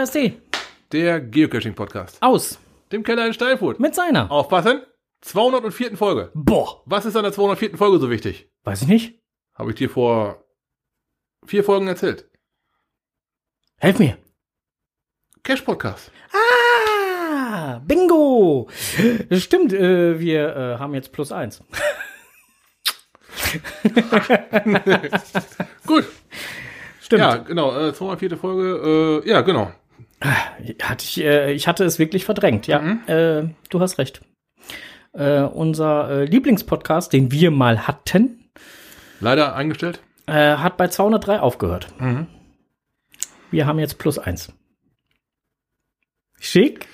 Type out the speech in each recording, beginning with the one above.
KSD. Der Geocaching-Podcast. Aus. Dem Keller in Steinfurt. Mit seiner. Aufpassen. 204. Folge. Boah. Was ist an der 204. Folge so wichtig? Weiß ich nicht. Habe ich dir vor vier Folgen erzählt. Helf mir. Cash-Podcast. Ah, bingo. Stimmt, äh, wir äh, haben jetzt plus eins. Gut. Stimmt. Ja, genau. Äh, 204. Folge. Äh, ja, genau. Hatte ich, äh, ich hatte es wirklich verdrängt, ja. Mhm. Äh, du hast recht. Äh, unser äh, Lieblingspodcast, den wir mal hatten, Leider eingestellt. äh, hat bei 203 aufgehört. Mhm. Wir haben jetzt plus eins. Schick.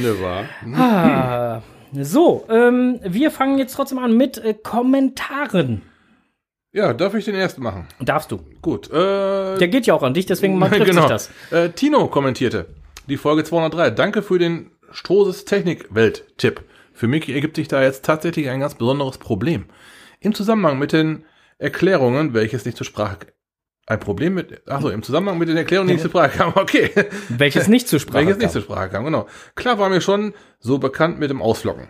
Ne, war. Ah, so, ähm, wir fangen jetzt trotzdem an mit äh, Kommentaren. Ja, darf ich den ersten machen? Darfst du. Gut. Äh, Der geht ja auch an dich, deswegen man trifft sich das. Äh, Tino kommentierte die Folge 203. Danke für den Strohses Technik-Welt-Tipp. Für mich ergibt sich da jetzt tatsächlich ein ganz besonderes Problem. Im Zusammenhang mit den Erklärungen, welches nicht zur Sprache ein Problem mit, achso, im Zusammenhang mit den Erklärungen, die nicht zur Sprache kamen, okay. Welches nicht zur Sprache Welches nicht zur Sprache kam, genau. Klar war mir schon so bekannt mit dem Ausflocken.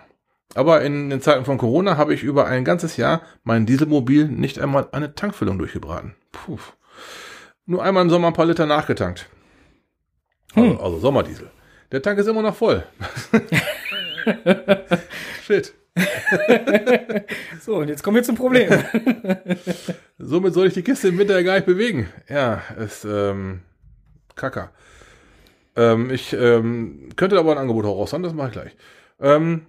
Aber in den Zeiten von Corona habe ich über ein ganzes Jahr mein Dieselmobil nicht einmal eine Tankfüllung durchgebraten. Puh. Nur einmal im Sommer ein paar Liter nachgetankt. Also, Hm. also Sommerdiesel. Der Tank ist immer noch voll. Shit. So, und jetzt kommen wir zum Problem. Somit soll ich die Kiste im Winter gar nicht bewegen. Ja, ist ähm, Kacker. Ähm, ich ähm, könnte aber ein Angebot auch raushauen, das mache ich gleich. Ähm,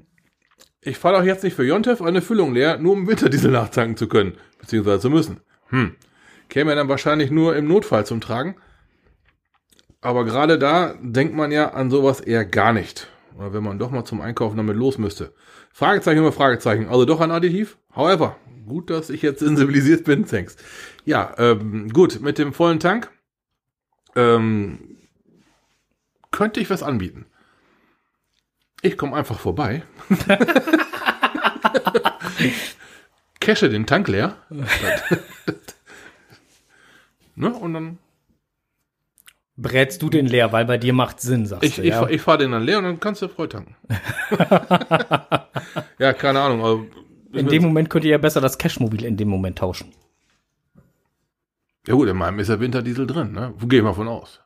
ich falle auch jetzt nicht für Jontef eine Füllung leer, nur um Winterdiesel nachtanken zu können, beziehungsweise zu müssen. Hm. Käme dann wahrscheinlich nur im Notfall zum Tragen. Aber gerade da denkt man ja an sowas eher gar nicht. Oder wenn man doch mal zum Einkaufen damit los müsste. Fragezeichen über Fragezeichen. Also doch ein Additiv. However, gut, dass ich jetzt sensibilisiert bin. Thanks. Ja, ähm, gut, mit dem vollen Tank ähm, könnte ich was anbieten. Ich komme einfach vorbei. Cache den Tank leer. ne? Und dann Brätst du den leer, weil bei dir macht Sinn, sagst Ich, du, ich, ja? fahr- ich fahre den dann leer und dann kannst du voll tanken. ja, keine Ahnung. Also, in dem Moment könnt ihr ja besser das Cashmobil in dem Moment tauschen. ja gut, in meinem ist der Winterdiesel drin, ne? Wo gehe ich mal von aus?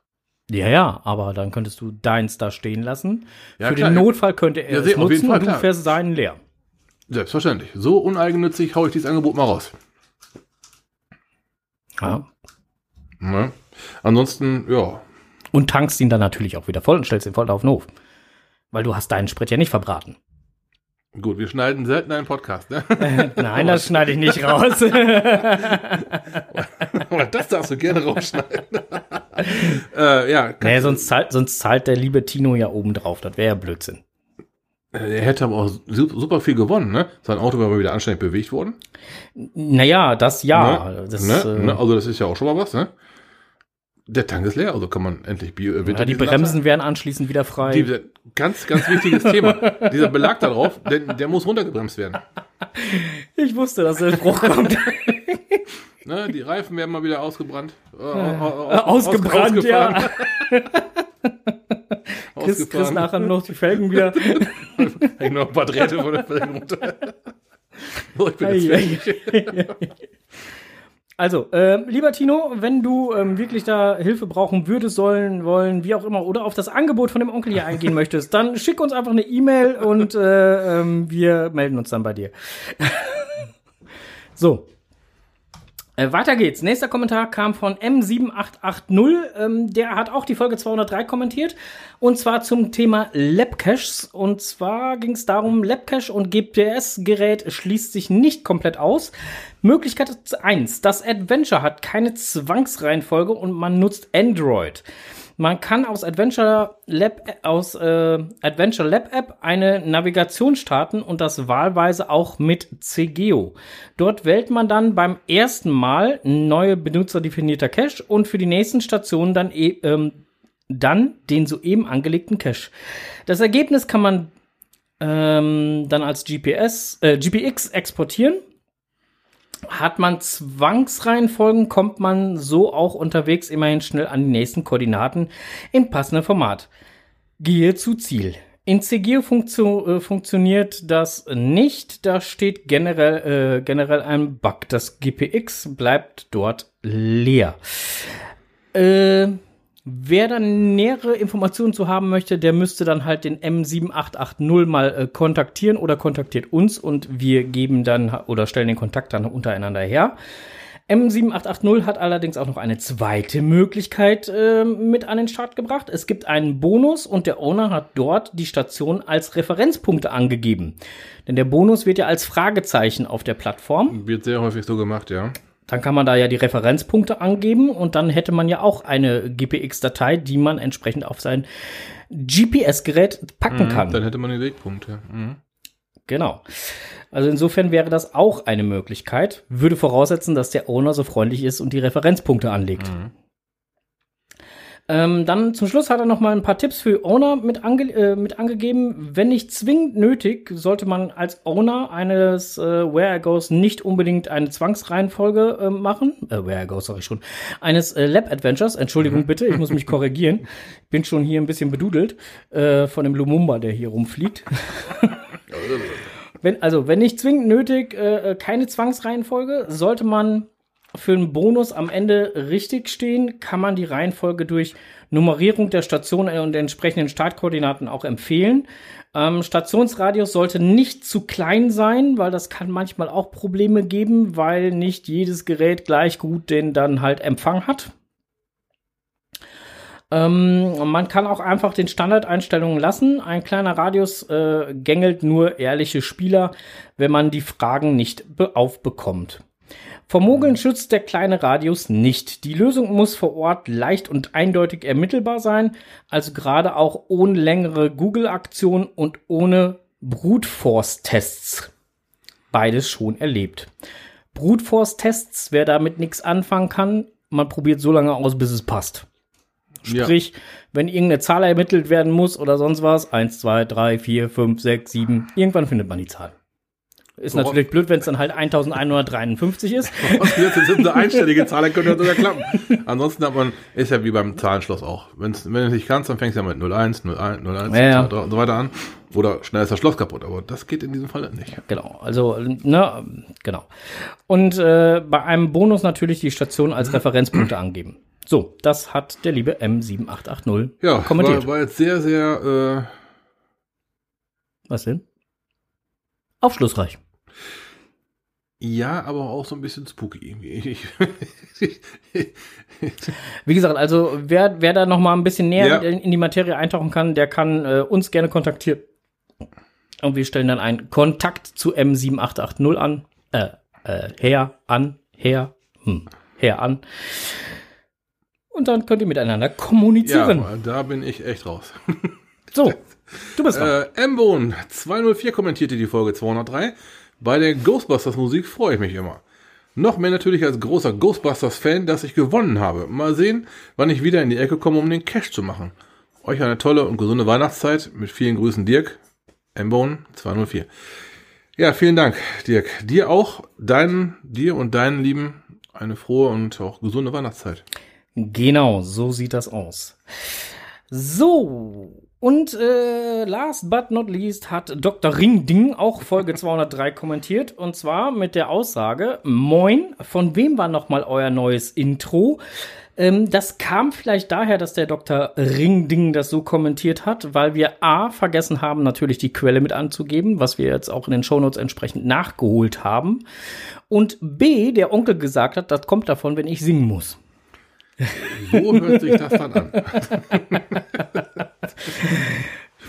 Ja, ja, aber dann könntest du deins da stehen lassen. Ja, Für klar, den. Notfall könnte er Ja, es seh- auf jeden nutzen Fall, und du klar. fährst seinen leer. Selbstverständlich. So uneigennützig hau ich dieses Angebot mal raus. Ja. Ne? Ansonsten, ja. Und tankst ihn dann natürlich auch wieder voll und stellst ihn voll auf den Hof. Weil du hast deinen Sprit ja nicht verbraten. Gut, wir schneiden selten einen Podcast, ne? Nein, das schneide ich nicht raus. Aber das darfst du gerne rausschneiden. äh, ja, naja, sonst zahlt, sonst zahlt der liebe Tino ja oben drauf. Das wäre ja Blödsinn. er hätte aber auch su- super viel gewonnen, ne? Sein Auto war mal wieder anständig bewegt worden. Naja, das ja. ne? Das, ne? äh, ne? Also das ist ja auch schon mal was, ne? Der Tank ist leer, also kann man endlich Bio, äh, ja, die Bremsen werden anschließend wieder frei. Die, ganz, ganz wichtiges Thema. Dieser Belag da drauf, der, der muss runtergebremst werden. ich wusste, dass der Spruch kommt. Ne, die Reifen werden mal wieder ausgebrannt. Äh, Äh, aus- ausgebrannt, ausgefahren, ja. Chris, Chris nachher noch die Felgen wieder. Hängen noch ein paar Drähte von der Felge runter. so, ich bin jetzt fertig. Also, ähm, lieber Tino, wenn du ähm, wirklich da Hilfe brauchen würdest, sollen, wollen, wie auch immer, oder auf das Angebot von dem Onkel hier eingehen möchtest, dann schick uns einfach eine E-Mail und äh, ähm, wir melden uns dann bei dir. so. Äh, weiter geht's. Nächster Kommentar kam von M7880. Ähm, der hat auch die Folge 203 kommentiert. Und zwar zum Thema Labcaches. Und zwar ging es darum, Labcache und GPS-Gerät schließt sich nicht komplett aus. Möglichkeit 1. Das Adventure hat keine Zwangsreihenfolge und man nutzt Android. Man kann aus Adventure Lab, aus äh, Adventure Lab App eine Navigation starten und das wahlweise auch mit CGO. Dort wählt man dann beim ersten Mal neue benutzerdefinierter Cache und für die nächsten Stationen dann, e ähm, dann den soeben angelegten Cache. Das Ergebnis kann man ähm, dann als GPS, äh, GPX exportieren Hat man Zwangsreihenfolgen, kommt man so auch unterwegs immerhin schnell an die nächsten Koordinaten im passenden Format. Gehe zu Ziel. In CGIO funktio äh, funktioniert das nicht. Da steht generell, äh, generell ein Bug. Das GPX bleibt dort leer. Äh, wer dann nähere Informationen zu haben möchte, der müsste dann halt den M7880 mal äh, kontaktieren oder kontaktiert uns und wir geben dann oder stellen den Kontakt dann untereinander her. M7880 hat allerdings auch noch eine zweite Möglichkeit äh, mit an den Start gebracht. Es gibt einen Bonus und der Owner hat dort die Station als Referenzpunkte angegeben. Denn der Bonus wird ja als Fragezeichen auf der Plattform. Wird sehr häufig so gemacht, ja. Dann kann man da ja die Referenzpunkte angeben und dann hätte man ja auch eine GPX-Datei, die man entsprechend auf sein GPS-Gerät packen Mhm, kann. Dann hätte man den Wegpunkt, ja. Mhm. Genau. Also insofern wäre das auch eine Möglichkeit. Würde voraussetzen, dass der Owner so freundlich ist und die Referenzpunkte anlegt. Ähm, dann zum Schluss hat er noch mal ein paar Tipps für Owner mit, ange äh, mit angegeben. Wenn nicht zwingend nötig, sollte man als Owner eines äh, Where I Goes nicht unbedingt eine Zwangsreihenfolge äh, machen. Äh, Where I Goes, sag ich schon. Eines äh, Lab Adventures. Entschuldigung bitte, ich muss mich korrigieren. Bin schon hier ein bisschen bedudelt äh, von dem Lumumba, der hier rumfliegt. Wenn, also, wenn nicht zwingend nötig, äh, keine Zwangsreihenfolge, sollte man für einen Bonus am Ende richtig stehen, kann man die Reihenfolge durch Nummerierung der Station und entsprechenden Startkoordinaten auch empfehlen. Ähm, Stationsradius sollte nicht zu klein sein, weil das kann manchmal auch Probleme geben, weil nicht jedes Gerät gleich gut den dann halt Empfang hat. Ähm, man kann auch einfach den Standardeinstellungen lassen. Ein kleiner Radius äh, gängelt nur ehrliche Spieler, wenn man die Fragen nicht be- aufbekommt. Vor Mogeln schützt der kleine Radius nicht. Die Lösung muss vor Ort leicht und eindeutig ermittelbar sein, also gerade auch ohne längere Google-Aktion und ohne Brute Force-Tests. Beides schon erlebt. Brute Force-Tests, wer damit nichts anfangen kann, man probiert so lange aus, bis es passt. Ja. Sprich, wenn irgendeine Zahl ermittelt werden muss oder sonst was, 1, 2, 3, 4, 5, 6, 7, irgendwann findet man die Zahl. Ist Worauf- natürlich blöd, wenn es dann halt 1153 ist. Jetzt sind eine einstellige Zahl, dann könnte das sogar klappen. Ansonsten hat man, ist ja wie beim Zahlenschloss auch. Wenn's, wenn du nicht kannst, dann fängst du ja mit 01, 01, 01 Ja, ja. und so weiter an. Oder schnell ist das Schloss kaputt. Aber das geht in diesem Fall nicht. Genau, also, ne, genau. Und äh, bei einem Bonus natürlich die Station als Referenzpunkte angeben. So, das hat der liebe M7880 Ja, kommentiert. war, war jetzt sehr, sehr, Was denn? Aufschlussreich. Ja, aber auch so ein bisschen spooky Wie gesagt, also wer, wer da noch mal ein bisschen näher Ja. in, in die Materie eintauchen kann, der kann äh, uns gerne kontaktieren. Und wir stellen dann einen Kontakt zu M7880 an. Äh, äh, her, an, her, hm, her, an. Und dann könnt ihr miteinander kommunizieren. ja, da bin ich echt raus. So, du bist dran. Äh, Mbone 204 kommentierte die Folge 203. Bei der Ghostbusters Musik freue ich mich immer. Noch mehr natürlich als großer Ghostbusters-Fan, dass ich gewonnen habe. Mal sehen, wann ich wieder in die Ecke komme, um den Cash zu machen. Euch eine tolle und gesunde Weihnachtszeit. Mit vielen Grüßen, Dirk. Mbone 204. Ja, vielen Dank, Dirk. Dir auch, deinen, dir und deinen Lieben eine frohe und auch gesunde Weihnachtszeit. Genau, so sieht das aus. So, und äh, last but not least hat Dr. Ringding auch Folge 203 kommentiert. Und zwar mit der Aussage, Moin, von wem war nochmal euer neues Intro? Ähm, das kam vielleicht daher, dass der Dr. Ringding das so kommentiert hat, weil wir A, vergessen haben, natürlich die Quelle mit anzugeben, was wir jetzt auch in den Shownotes entsprechend nachgeholt haben. Und B, der Onkel gesagt hat, das kommt davon, wenn ich singen muss. So hört sich das dann an.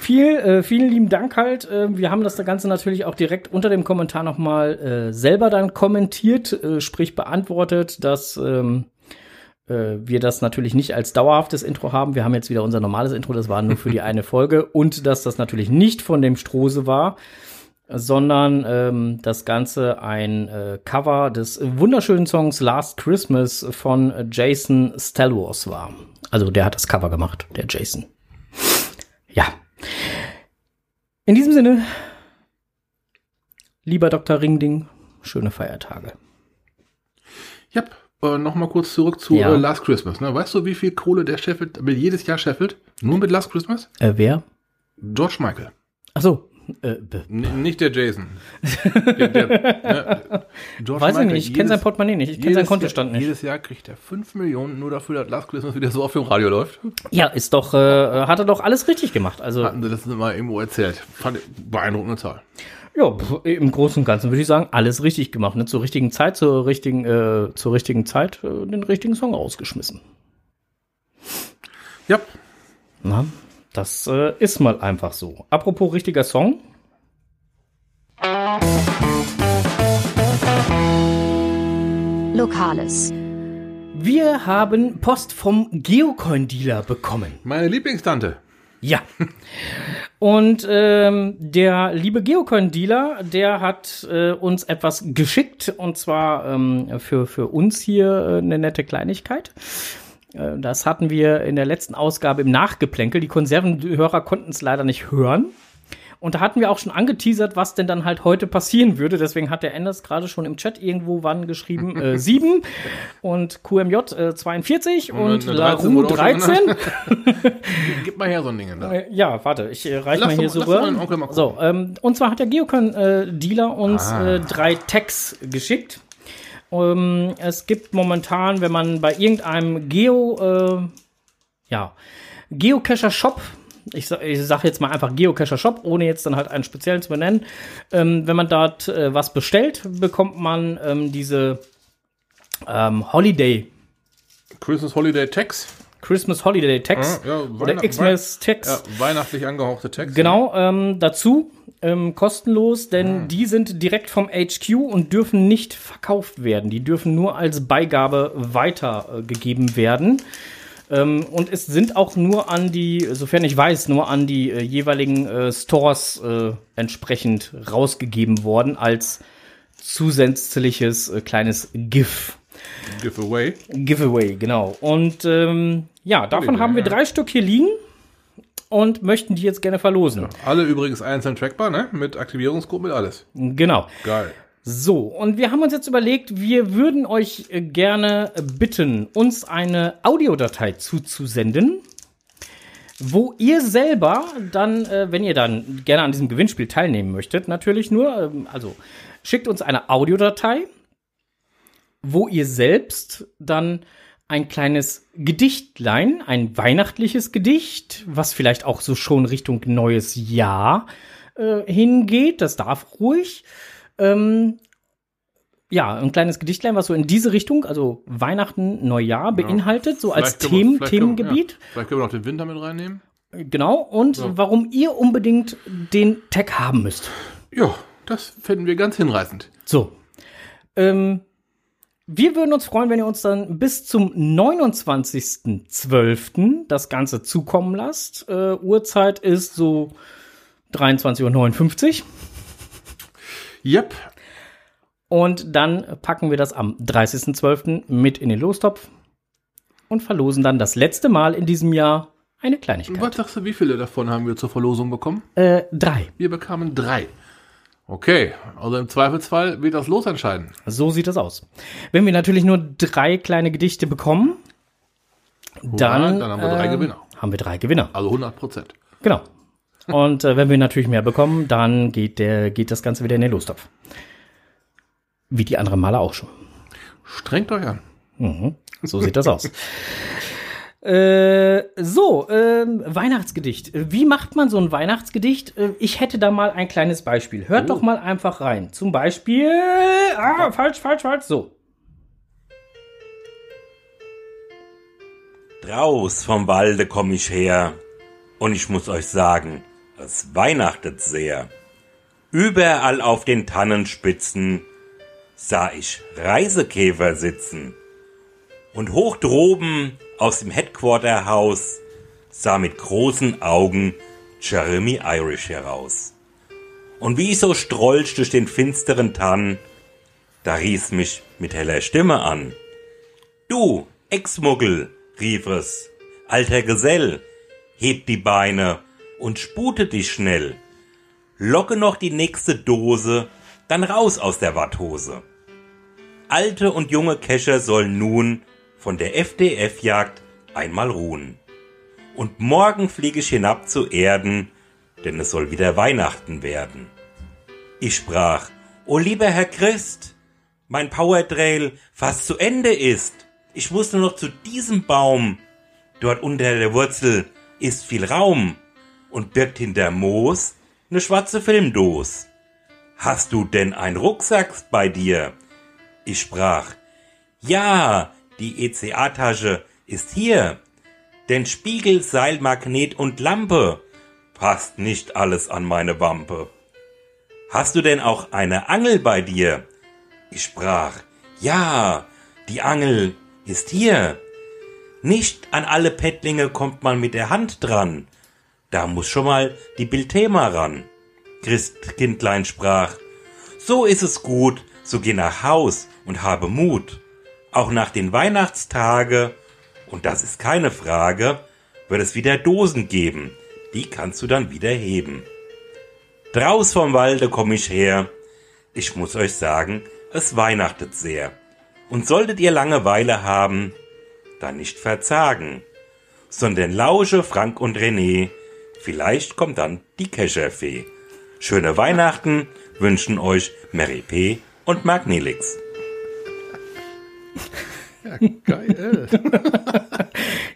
Viel, äh, vielen lieben Dank halt. Äh, wir haben das Ganze natürlich auch direkt unter dem Kommentar nochmal äh, selber dann kommentiert, äh, sprich beantwortet, dass ähm, äh, wir das natürlich nicht als dauerhaftes Intro haben. Wir haben jetzt wieder unser normales Intro, das war nur für die eine Folge. Und dass das natürlich nicht von dem Strose war, sondern ähm, das Ganze ein äh, Cover des wunderschönen Songs Last Christmas von äh, Jason Stelwars war. Also der hat das Cover gemacht, der Jason. Ja. In diesem Sinne, lieber Dr. Ringding, schöne Feiertage. Ja, äh, nochmal kurz zurück zu Ja. äh, Last Christmas. Ne? Weißt du, wie viel Kohle der Sheffield mit jedes Jahr Sheffield? Nur mit Last Christmas? Äh, wer? George Michael. Achso. Äh, nicht der Jason. der, der, ne? Weiß ich Michael, nicht, ich kenne sein Portemonnaie nicht, ich kenne seinen Kontostand Jahr, nicht. Jedes Jahr kriegt er 5 Millionen nur dafür, dass Last Christmas wieder so auf dem Radio läuft. Ja, ist doch, äh, hat er doch alles richtig gemacht. Also, Hatten sie das mal irgendwo erzählt. Fand ich beeindruckende Zahl. ja, im Großen und Ganzen würde ich sagen, alles richtig gemacht. Ne? Zur richtigen Zeit, zur richtigen, äh, zur richtigen Zeit äh, den richtigen Song rausgeschmissen. Ja, Na, das äh, ist mal einfach so. Apropos richtiger Song. Lokales. Wir haben Post vom Geocoin-Dealer bekommen. meine Lieblingstante. Ja. Und ähm, der liebe Geocoin-Dealer, der hat äh, uns etwas geschickt und zwar ähm, für, für uns hier äh, eine nette Kleinigkeit. Äh, das hatten wir in der letzten Ausgabe im Nachgeplänkel. Die Konservenhörer konnten es leider nicht hören. Und da hatten wir auch schon angeteasert, was denn dann halt heute passieren würde. Deswegen hat der Enders gerade schon im Chat irgendwo wann geschrieben, äh, 7 und QMJ äh, 42 und, eine 13 Laru wurde auch schon 13. Gib mal her so ein Ding. Da. Äh, Ja, warte, ich äh, reich Lass mal hier so rüber. So, ähm, und zwar hat der Geocon-Dealer uns Ah. äh, drei Tags geschickt. Ähm, es gibt momentan, wenn man bei irgendeinem Geo, äh, ja, Geocacher-Shop, ich, ich sage jetzt mal einfach Geocacher-Shop, ohne jetzt dann halt einen speziellen zu benennen, ähm, wenn man dort äh, was bestellt, bekommt man ähm, diese ähm, Holiday, Christmas Holiday Tax. Christmas Holiday Tags Ja, oder Xmas Tags. Ja, weihnachtlich angehauchte Text. Genau, ähm, dazu ähm, kostenlos, denn die sind direkt vom HQ und dürfen nicht verkauft werden. Die dürfen nur als Beigabe weitergegeben werden. Ähm, und es sind auch nur an die, sofern ich weiß, nur an die äh, jeweiligen äh, Stores äh, entsprechend rausgegeben worden als zusätzliches äh, kleines GIF. Giveaway. Giveaway, genau. Und ähm, ja, davon Holiday, haben wir ja. drei Stück hier liegen und möchten die jetzt gerne verlosen. Alle übrigens einzeln trackbar, ne? Mit Aktivierungscode, mit alles. Genau. Geil. So, und wir haben uns jetzt überlegt, wir würden euch äh, gerne bitten, uns eine Audiodatei zuzusenden, wo ihr selber dann, äh, wenn ihr dann gerne an diesem Gewinnspiel teilnehmen möchtet, natürlich nur, ähm, also schickt uns eine Audiodatei, wo ihr selbst dann ein kleines Gedichtlein, ein weihnachtliches Gedicht, was vielleicht auch so schon Richtung neues Jahr äh, hingeht, das darf ruhig. Ähm, ja, ein kleines Gedichtlein, was so in diese Richtung, also Weihnachten, Neujahr beinhaltet, so als können wir- Themen, können wir- Themengebiet. Ja, vielleicht können wir noch den Winter mit reinnehmen. Genau, und warum ihr unbedingt den Tag haben müsst. Ja, das finden wir ganz hinreißend. So. Ähm, wir würden uns freuen, wenn ihr uns dann bis zum 29.12. das Ganze zukommen lasst. Äh, Uhrzeit ist so 23.59 Uhr. Yep. Und dann packen wir das am 30.12. mit in den Lostopf und verlosen dann das letzte Mal in diesem Jahr eine Kleinigkeit. Was sagst du, wie viele davon haben wir zur Verlosung bekommen? Äh, drei. Wir bekamen drei. Okay, also im Zweifelsfall wird das Los entscheiden. So sieht das aus. Wenn wir natürlich nur drei kleine Gedichte bekommen, dann, dann haben wir drei äh, Gewinner. Haben wir drei Gewinner. Also 100 Prozent. Genau. Und äh, wenn wir natürlich mehr bekommen, dann geht, der, geht das Ganze wieder in den Lostopf. Wie die anderen Male auch schon. Strengt euch an. So sieht das aus. Äh, so, ähm, Weihnachtsgedicht. Wie macht man so ein Weihnachtsgedicht? Äh, Ich hätte da mal ein kleines Beispiel. Hört doch mal einfach rein. Zum Beispiel. Ah, falsch, falsch, falsch. So. Draus vom Walde komm ich her, und ich muss euch sagen, es weihnachtet sehr. Überall auf den Tannenspitzen sah ich Reisekäfer sitzen. Und hoch droben aus dem Headquarterhaus sah mit großen Augen Jeremy Irish heraus. Und wie ich so strolch durch den finsteren Tann, da rief's mich mit heller Stimme an. Du, Ex-Muggel, rief es, alter Gesell, heb die Beine und spute dich schnell. Locke noch die nächste Dose, dann raus aus der Watthose. alte und junge Kescher sollen nun von der FDF-Jagd einmal ruhen. Und morgen fliege ich hinab zu Erden, denn es soll wieder Weihnachten werden. Ich sprach, O lieber Herr Christ, mein Powertrail fast zu Ende ist. Ich muss nur noch zu diesem Baum. Dort unter der Wurzel ist viel Raum und birgt hinter Moos ne schwarze Filmdos. Hast du denn ein Rucksack bei dir? Ich sprach, ja, die ECA-Tasche ist hier. Denn Spiegel, Seil, Magnet und Lampe passt nicht alles an meine Wampe. Hast du denn auch eine Angel bei dir? Ich sprach, ja, die Angel ist hier. Nicht an alle Pettlinge kommt man mit der Hand dran. Da muss schon mal die Bildthema ran. Christkindlein sprach, so ist es gut, so geh nach Haus und habe Mut. Auch nach den Weihnachtstage, und das ist keine Frage, wird es wieder Dosen geben, die kannst du dann wieder heben. Draus vom Walde komm ich her, ich muss euch sagen, es weihnachtet sehr. Und solltet ihr Langeweile haben, dann nicht verzagen, sondern lausche Frank und René, vielleicht kommt dann die Kescherfee. Schöne Weihnachten wünschen euch Mary P. und Mark Nelix. Ja, geil.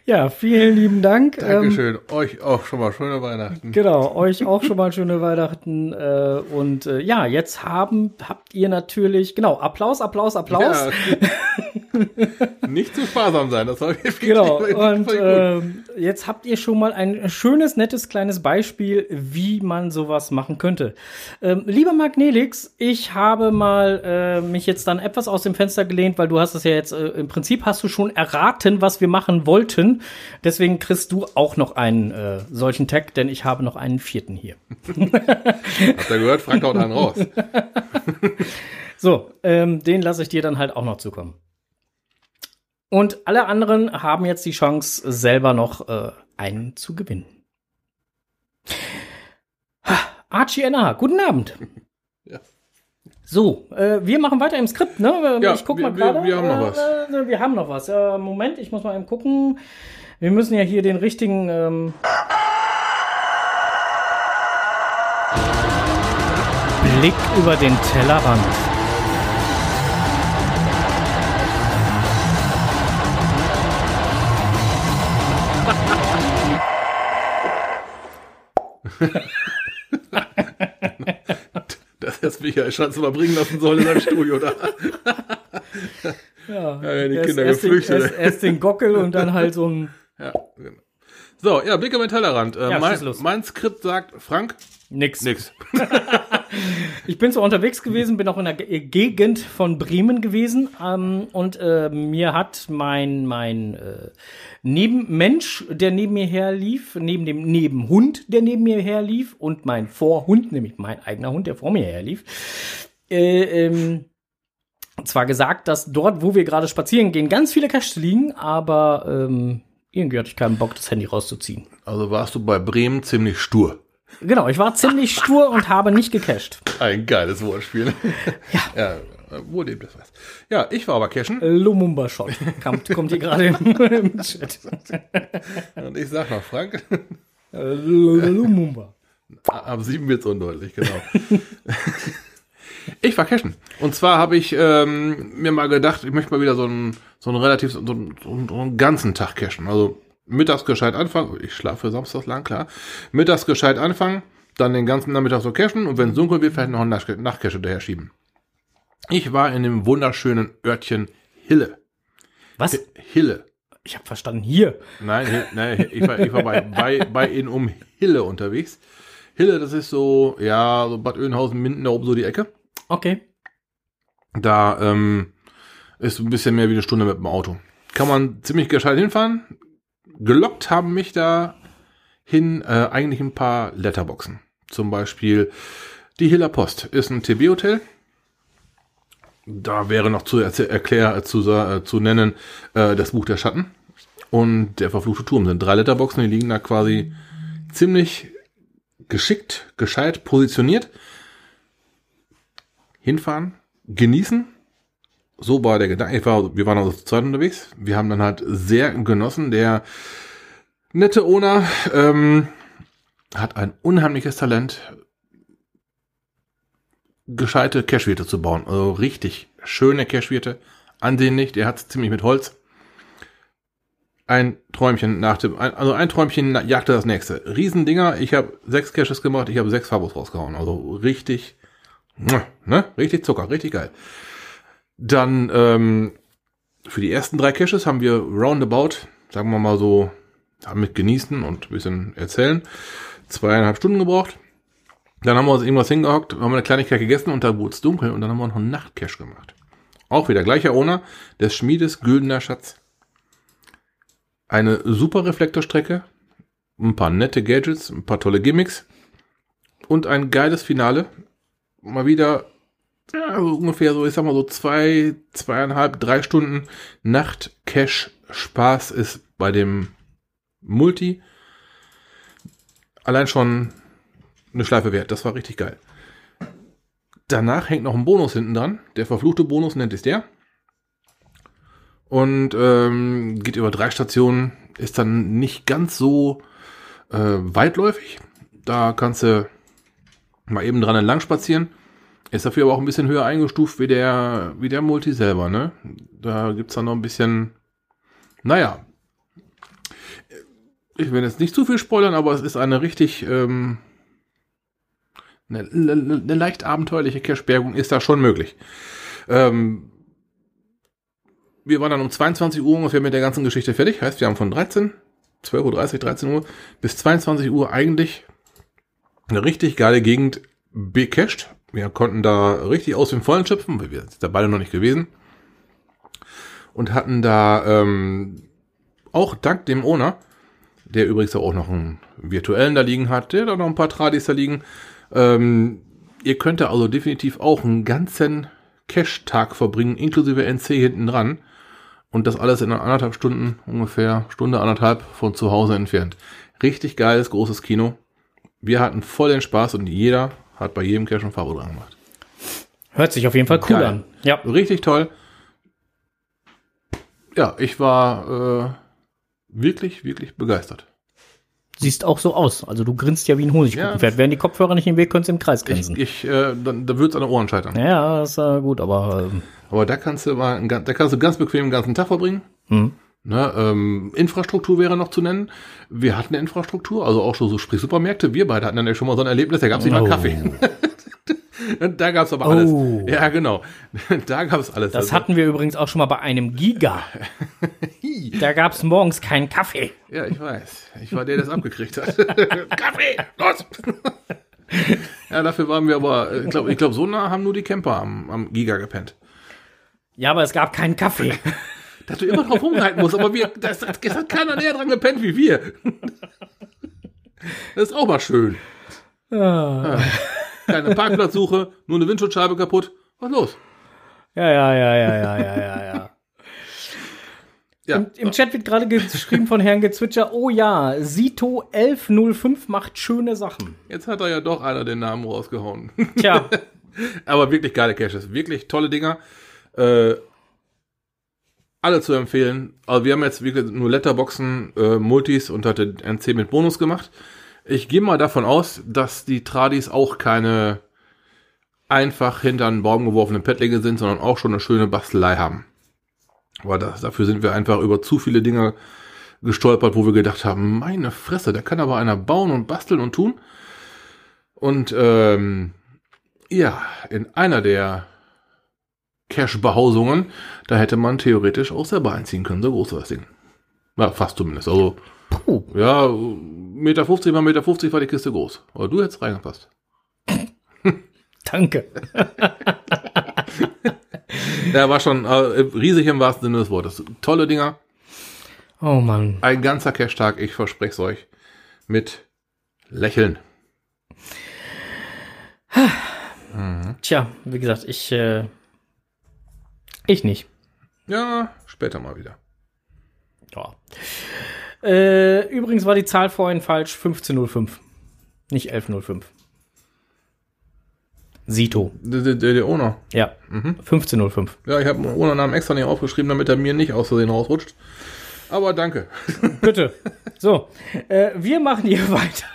Ja, vielen lieben Dank. Ähm, Dankeschön. Euch auch schon mal schöne Weihnachten. Genau, euch auch schon mal schöne Weihnachten. Äh, und äh, ja, jetzt haben, habt ihr natürlich, genau, Applaus, Applaus, Applaus. Ja, nicht zu sparsam sein, das soll ich Genau, und ähm, jetzt habt ihr schon mal ein schönes, nettes, kleines Beispiel, wie man sowas machen könnte. Ähm, lieber Marc Nelix, ich habe mal äh, mich jetzt dann etwas aus dem Fenster gelehnt, weil du hast es ja jetzt, äh, im Prinzip hast du schon erraten, was wir machen wollten. Deswegen kriegst du auch noch einen äh, solchen Tag, denn ich habe noch einen vierten hier. Habt ihr gehört? Frank haut einen raus. So, ähm, den lasse ich dir dann halt auch noch zukommen. Und alle anderen haben jetzt die Chance, selber noch äh, einen zu gewinnen. Archie NA, guten Abend. Ja. So, äh, wir machen weiter im Skript, ne? Ja, ich guck wir- mal wir- gerade. wir haben noch was. Äh, wir haben noch was. Äh, Moment, ich muss mal eben gucken. Wir müssen ja hier den richtigen. Ähm Blick über den Tellerrand. Das hätte Michael Schatz mal bringen lassen sollen in seinem Studio da. Ja, Ja, die erst, Kinder erst, den, geflüchtet. erst, erst den Gockel und dann halt so ein Ja, genau. So, ja, Blick über den Tellerrand. Äh, Ja, mein, mein Skript sagt, Frank, nix. nix. Ich bin zwar unterwegs gewesen, bin auch in der Ge- Gegend von Bremen gewesen ähm, und äh, mir hat mein mein äh, Nebenmensch, der neben mir herlief, neben dem Nebenhund, der neben mir herlief und mein Vorhund, nämlich mein eigener Hund, der vor mir herlief, äh, ähm, zwar gesagt, dass dort, wo wir gerade spazieren gehen, ganz viele Caches liegen, aber ähm, irgendwie hatte ich keinen Bock, das Handy rauszuziehen. Also warst du bei Bremen ziemlich stur. Genau, ich war ziemlich stur und habe nicht gecached. Ein geiles Wortspiel. Ja. ja äh, wo lebt das was? Ja, ich war aber cashen Lumumba Shot. Kommt, kommt hier gerade im, Chat. und ich sag noch, Frank, Äh, Lumumba. ab sieben wird's undeutlich, genau. ich war cashen. Und zwar habe ich ähm, mir mal gedacht, ich möchte mal wieder so einen, so einen relativ, so einen, so einen ganzen Tag cashen. Also mittags gescheit anfangen, ich schlafe samstags lang, klar. Mittags gescheit anfangen, dann den ganzen Nachmittag so cashen und wenn es dunkel wird, vielleicht noch einen Nach- Nachtcache hinterher schieben. Ich war in dem wunderschönen Örtchen Hille. Was? Hille. Ich habe verstanden, hier. Nein, nein ich war, ich war bei, bei, bei in um Hille unterwegs. Hille, das ist so, ja, so Bad Oeynhausen, Minden, da oben so die Ecke. Okay. Da ähm, ist ein bisschen mehr wie eine Stunde mit dem Auto. Kann man ziemlich gescheit hinfahren. Gelockt haben mich da hin äh, eigentlich ein paar Letterboxen. Zum Beispiel die Hiller Post ist ein TB-Hotel. Da wäre noch zu erklär, erklär, zu, äh, zu nennen äh, das Buch der Schatten und der verfluchte Turm. Sind drei Letterboxen, die liegen da quasi ziemlich geschickt, gescheit positioniert. Hinfahren, genießen so war der Gedanke. Ich war, wir waren also zu zweit unterwegs. Wir haben dann halt sehr genossen. Der nette Owner ähm, hat ein unheimliches Talent, gescheite Cashwirte zu bauen. Also richtig schöne Cashwirte. Ansehnlich. Der hat ziemlich mit Holz. Ein Träumchen nach dem, also ein Träumchen jagte das nächste. Riesendinger. Ich habe sechs Caches gemacht. Ich habe sechs Fabos rausgehauen. Also richtig, ne? Richtig Zucker. Richtig geil. Dann ähm, für die ersten drei Caches haben wir roundabout, sagen wir mal so, mit genießen und ein bisschen erzählen, zweieinhalb Stunden gebraucht. Dann haben wir uns irgendwas hingehockt, haben eine Kleinigkeit gegessen und da wurde es dunkel und dann haben wir noch einen Nachtcache gemacht. Auch wieder gleicher Owner des Schmiedes Güldener Schatz. Eine super Reflektorstrecke, ein paar nette Gadgets, ein paar tolle Gimmicks und ein geiles Finale. Mal wieder ja, also ungefähr so, ich sag mal so zwei, zweieinhalb, drei Stunden Nacht-Cash-Spaß ist bei dem Multi allein schon eine Schleife wert. Das war richtig geil. Danach hängt noch ein Bonus hinten dran. Der verfluchte Bonus nennt es der. Und ähm, geht über drei Stationen. Ist dann nicht ganz so äh, weitläufig. Da kannst du mal eben dran entlang spazieren. Ist dafür aber auch ein bisschen höher eingestuft wie der, wie der Multi selber, ne? Da gibt's dann noch ein bisschen, naja. Ich will jetzt nicht zu viel spoilern, aber es ist eine richtig, ähm, eine, eine leicht abenteuerliche Cashbergung ist da schon möglich. Ähm, wir waren dann um 22 Uhr ungefähr mit der ganzen Geschichte fertig. Heißt, wir haben von 13, 12.30 Uhr, 13 Uhr bis 22 Uhr eigentlich eine richtig geile Gegend becached. Wir konnten da richtig aus dem Vollen schöpfen, weil wir sind da beide noch nicht gewesen. Und hatten da ähm, auch dank dem Owner, der übrigens auch noch einen virtuellen da liegen hat, der da noch ein paar Tradis da liegen. Ähm, ihr könnt da also definitiv auch einen ganzen Cash-Tag verbringen, inklusive NC hinten dran. Und das alles in anderthalb Stunden, ungefähr Stunde, anderthalb von zu Hause entfernt. Richtig geiles, großes Kino. Wir hatten voll den Spaß und jeder hat bei jedem Cache ein Farbe dran gemacht. Hört sich auf jeden Fall cool Geil. an. Ja. Richtig toll. Ja, ich war äh, wirklich, wirklich begeistert. Siehst auch so aus. Also du grinst ja wie ein Honigkuchenpferd. Ja. Wären die Kopfhörer nicht im Weg, könntest du im Kreis grinsen. Ich, ich äh, dann, da wird's an den Ohren scheitern. Ja, das ist äh, gut, aber. Ähm. Aber da kannst du mal, da kannst du ganz bequem den ganzen Tag verbringen. Mhm. Ne, ähm, Infrastruktur wäre noch zu nennen. Wir hatten eine Infrastruktur, also auch schon so sprich Supermärkte. Wir beide hatten dann ja schon mal so ein Erlebnis, da gab es nicht oh. mal Kaffee. da gab es aber alles. Oh. Ja, genau. da gab es alles. Das also. hatten wir übrigens auch schon mal bei einem Giga. da gab es morgens keinen Kaffee. Ja, ich weiß. Ich war der, der das abgekriegt hat. Kaffee, los! ja, dafür waren wir aber, ich glaube, ich glaub, so nah haben nur die Camper am, am Giga gepennt. Ja, aber es gab keinen Kaffee dass du immer drauf rumreiten musst, aber wir, das, das hat keiner näher dran gepennt wie wir. Das ist auch mal schön. Ah. Keine Parkplatzsuche, nur eine Windschutzscheibe kaputt. Was los? Ja, ja, ja, ja, ja, ja, ja, ja. Ja. Im, Im, Chat wird gerade geschrieben von Herrn Gezwitscher, oh ja, Sito 1105 macht schöne Sachen. Jetzt hat er ja doch einer den Namen rausgehauen. Tja. Aber wirklich geile Caches, wirklich tolle Dinger. Äh, alle zu empfehlen. Also wir haben jetzt wirklich nur Letterboxen, äh, Multis und hatte NC mit Bonus gemacht. Ich gehe mal davon aus, dass die Tradis auch keine einfach hinter einen Baum geworfenen Pettlinge sind, sondern auch schon eine schöne Bastelei haben. Aber das, dafür sind wir einfach über zu viele Dinge gestolpert, wo wir gedacht haben, meine Fresse, da kann aber einer bauen und basteln und tun. Und ähm, ja, in einer der Cache-Behausungen, da hätte man theoretisch auch selber einziehen können, so groß war das Ding. Ja, fast zumindest. Also, Puh. ja, Meter 50 mal Meter 50 war die Kiste groß. Aber du hättest reingepasst. Danke. ja, war schon äh, riesig im wahrsten Sinne des Wortes. Tolle Dinger. Oh Mann. Ein ganzer Cache-Tag, ich verspreche es euch. Mit Lächeln. mhm. Tja, wie gesagt, ich äh, ich nicht. Ja, später mal wieder. Ja. Äh, übrigens war die Zahl vorhin falsch, 1505. Nicht 1105. Sito. Der, der, der Owner. Ja. 1505. Ja, ich habe einen Owner-Namen extra nicht aufgeschrieben, damit er mir nicht aus Versehen rausrutscht. Aber danke. Bitte. So, äh, wir machen hier weiter.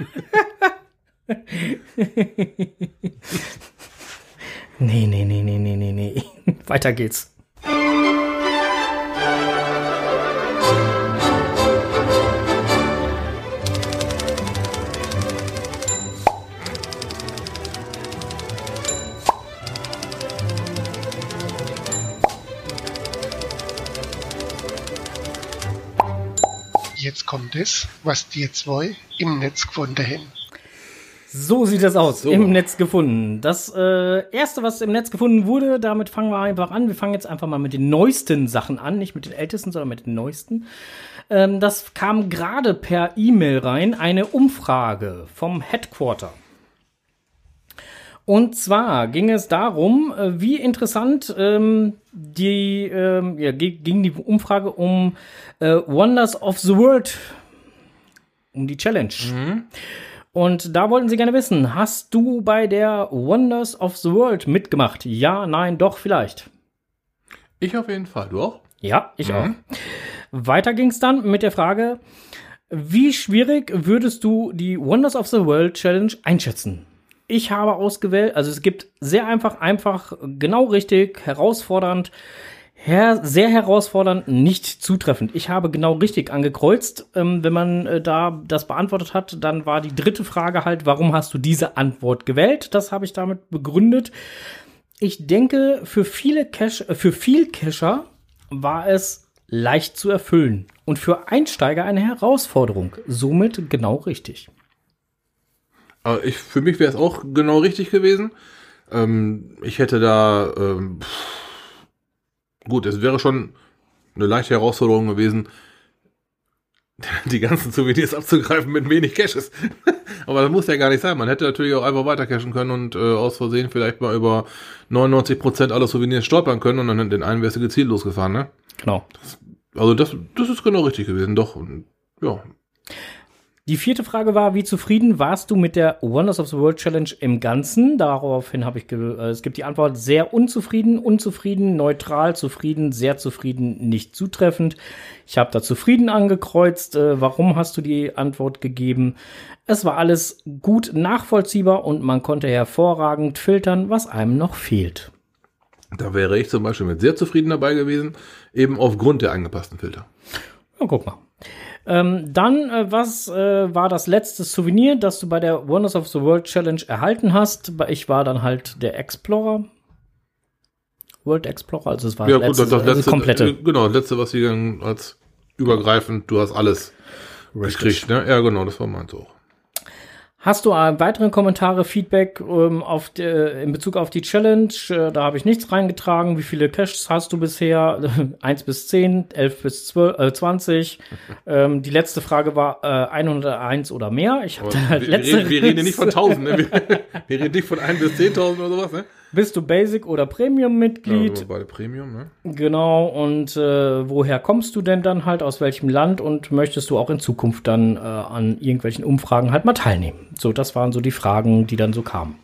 nee, nee, nee, nee, nee, nee, nee. Weiter geht's. Jetzt kommt es, was die zwei im Netz gefunden haben. So sieht das aus. So. Im Netz gefunden. Das äh, erste, was im Netz gefunden wurde, damit fangen wir einfach an. Wir fangen jetzt einfach mal mit den neuesten Sachen an, nicht mit den ältesten, sondern mit den neuesten. Ähm, das kam gerade per E-Mail rein, eine Umfrage vom Headquarter. Und zwar ging es darum, äh, wie interessant ähm, die ähm, ja, ging die Umfrage um äh, Wonders of the World, um die Challenge. Und da wollten sie gerne wissen, hast du bei der Wonders of the World mitgemacht? Ja, nein, doch, vielleicht. Ich auf jeden Fall. Du auch? Ja, ich auch. Weiter ging es dann mit der Frage, wie schwierig würdest du die Wonders of the World Challenge einschätzen? Ich habe ausgewählt, also es gibt sehr einfach, einfach, genau richtig, herausfordernd, her sehr herausfordernd, nicht zutreffend. Ich habe genau richtig angekreuzt. Ähm, wenn man äh, da das beantwortet hat, dann war die dritte Frage halt, warum hast du diese Antwort gewählt? Das habe ich damit begründet. Ich denke, für viele Cache, äh, für viel Cacher war es leicht zu erfüllen und für Einsteiger eine Herausforderung. Somit genau richtig. Aber ich, für mich wäre es auch genau richtig gewesen. Ähm, ich hätte da, ähm, pff, gut, es wäre schon eine leichte Herausforderung gewesen, die ganzen Souvenirs abzugreifen mit wenig Caches. Aber das muss ja gar nicht sein. Man hätte natürlich auch einfach weiter cashen können und äh, aus Versehen vielleicht mal über 99% aller Souvenirs stolpern können und dann den einen wärst du gezielt losgefahren, ne? Genau. Also das, das ist genau richtig gewesen, doch. Und, ja, Die vierte Frage war, wie zufrieden warst du mit der Wonders of the World Challenge im Ganzen? Daraufhin habe ich, äh, es gibt die Antwort sehr unzufrieden, unzufrieden, neutral, zufrieden, sehr zufrieden, nicht zutreffend. Ich habe da zufrieden angekreuzt. Äh, warum hast du die Antwort gegeben? Es war alles gut nachvollziehbar und man konnte hervorragend filtern, was einem noch fehlt. da wäre ich zum Beispiel mit sehr zufrieden dabei gewesen, eben aufgrund der angepassten Filter. Ja, guck mal. Ähm, dann, äh, was äh, war das letzte Souvenir, das du bei der Wonders of the World Challenge erhalten hast? Ich war dann halt der Explorer. World Explorer, also es war Ja, das gut, letzte, das, das also letzte, komplette. äh, genau, das letzte, was sie dann als übergreifend, du hast alles gekriegt, ne? Ja, genau, das war meins auch. Hast du äh, weitere Kommentare, Feedback ähm, auf de, in Bezug auf die Challenge? Äh, da habe ich nichts reingetragen. Wie viele Caches hast du bisher? 1 bis 10, 11 bis 12, äh, 20. ähm, die letzte Frage war äh, 101 oder mehr. Ich habe Aber dann halt wir, wir, letzte. reden, wir reden ja nicht von 1000, ne? Wir, wir reden nicht von 1 bis 10.000 oder sowas, ne? Bist du Basic oder Ja, Premium-Mitglied? wir beide Premium, ne? Genau, und äh, woher kommst du denn dann halt, aus welchem Land und möchtest du auch in Zukunft dann äh, an irgendwelchen Umfragen halt mal teilnehmen? So, das waren so die Fragen, die dann so kamen.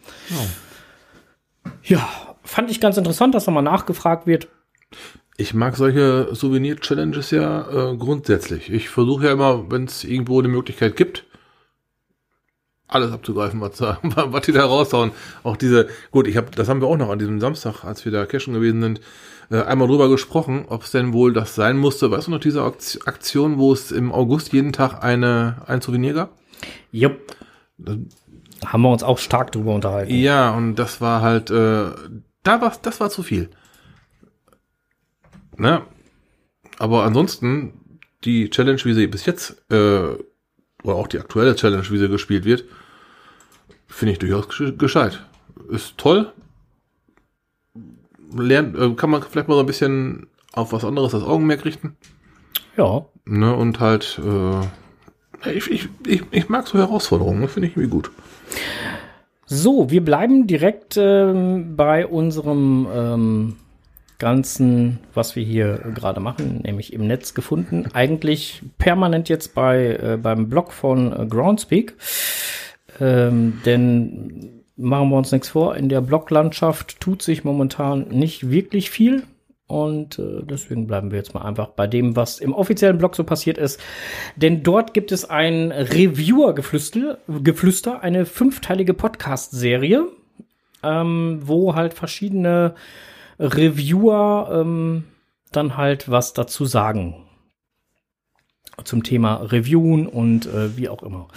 Ja, fand ich ganz interessant, dass nochmal nachgefragt wird. Ich mag solche Souvenir-Challenges ja äh, grundsätzlich. Ich versuche ja immer, wenn es irgendwo eine Möglichkeit gibt, alles abzugreifen, was, da- was die da raushauen. Auch diese, gut, ich habe, das haben wir auch noch an diesem Samstag, als wir da cashen gewesen sind, äh, einmal drüber gesprochen, ob es denn wohl das sein musste. Weißt du noch diese Akt- Aktion, wo es im August jeden Tag eine ein Souvenir gab? Jupp. Haben wir uns auch stark drüber unterhalten. Ja, und das war halt, äh, da war, das war zu viel. Ne? Aber ansonsten, die Challenge, wie sie bis jetzt, äh, oder auch die aktuelle Challenge, wie sie gespielt wird, finde ich durchaus gesch- gescheit. Ist toll. Lernt, äh, kann man vielleicht mal so ein bisschen auf was anderes das Augenmerk richten. Ja. Ne? Und halt, äh, ich, ich, ich, ich mag so Herausforderungen, ne? finde ich irgendwie gut. So, wir bleiben direkt ähm, bei unserem ähm, ganzen, was wir hier gerade machen, nämlich im Netz gefunden. Eigentlich permanent jetzt bei äh, beim Blog von äh, Groundspeak. Ähm, denn machen wir uns nichts vor. In der Bloglandschaft tut sich momentan nicht wirklich viel. Und äh, deswegen bleiben wir jetzt mal einfach bei dem, was im offiziellen Blog so passiert ist. Denn dort gibt es ein Reviewer-Geflüster, Geflüster, eine fünfteilige Podcast-Serie, ähm, wo halt verschiedene Reviewer ähm, dann halt was dazu sagen. Zum Thema Reviewen und äh, wie auch immer.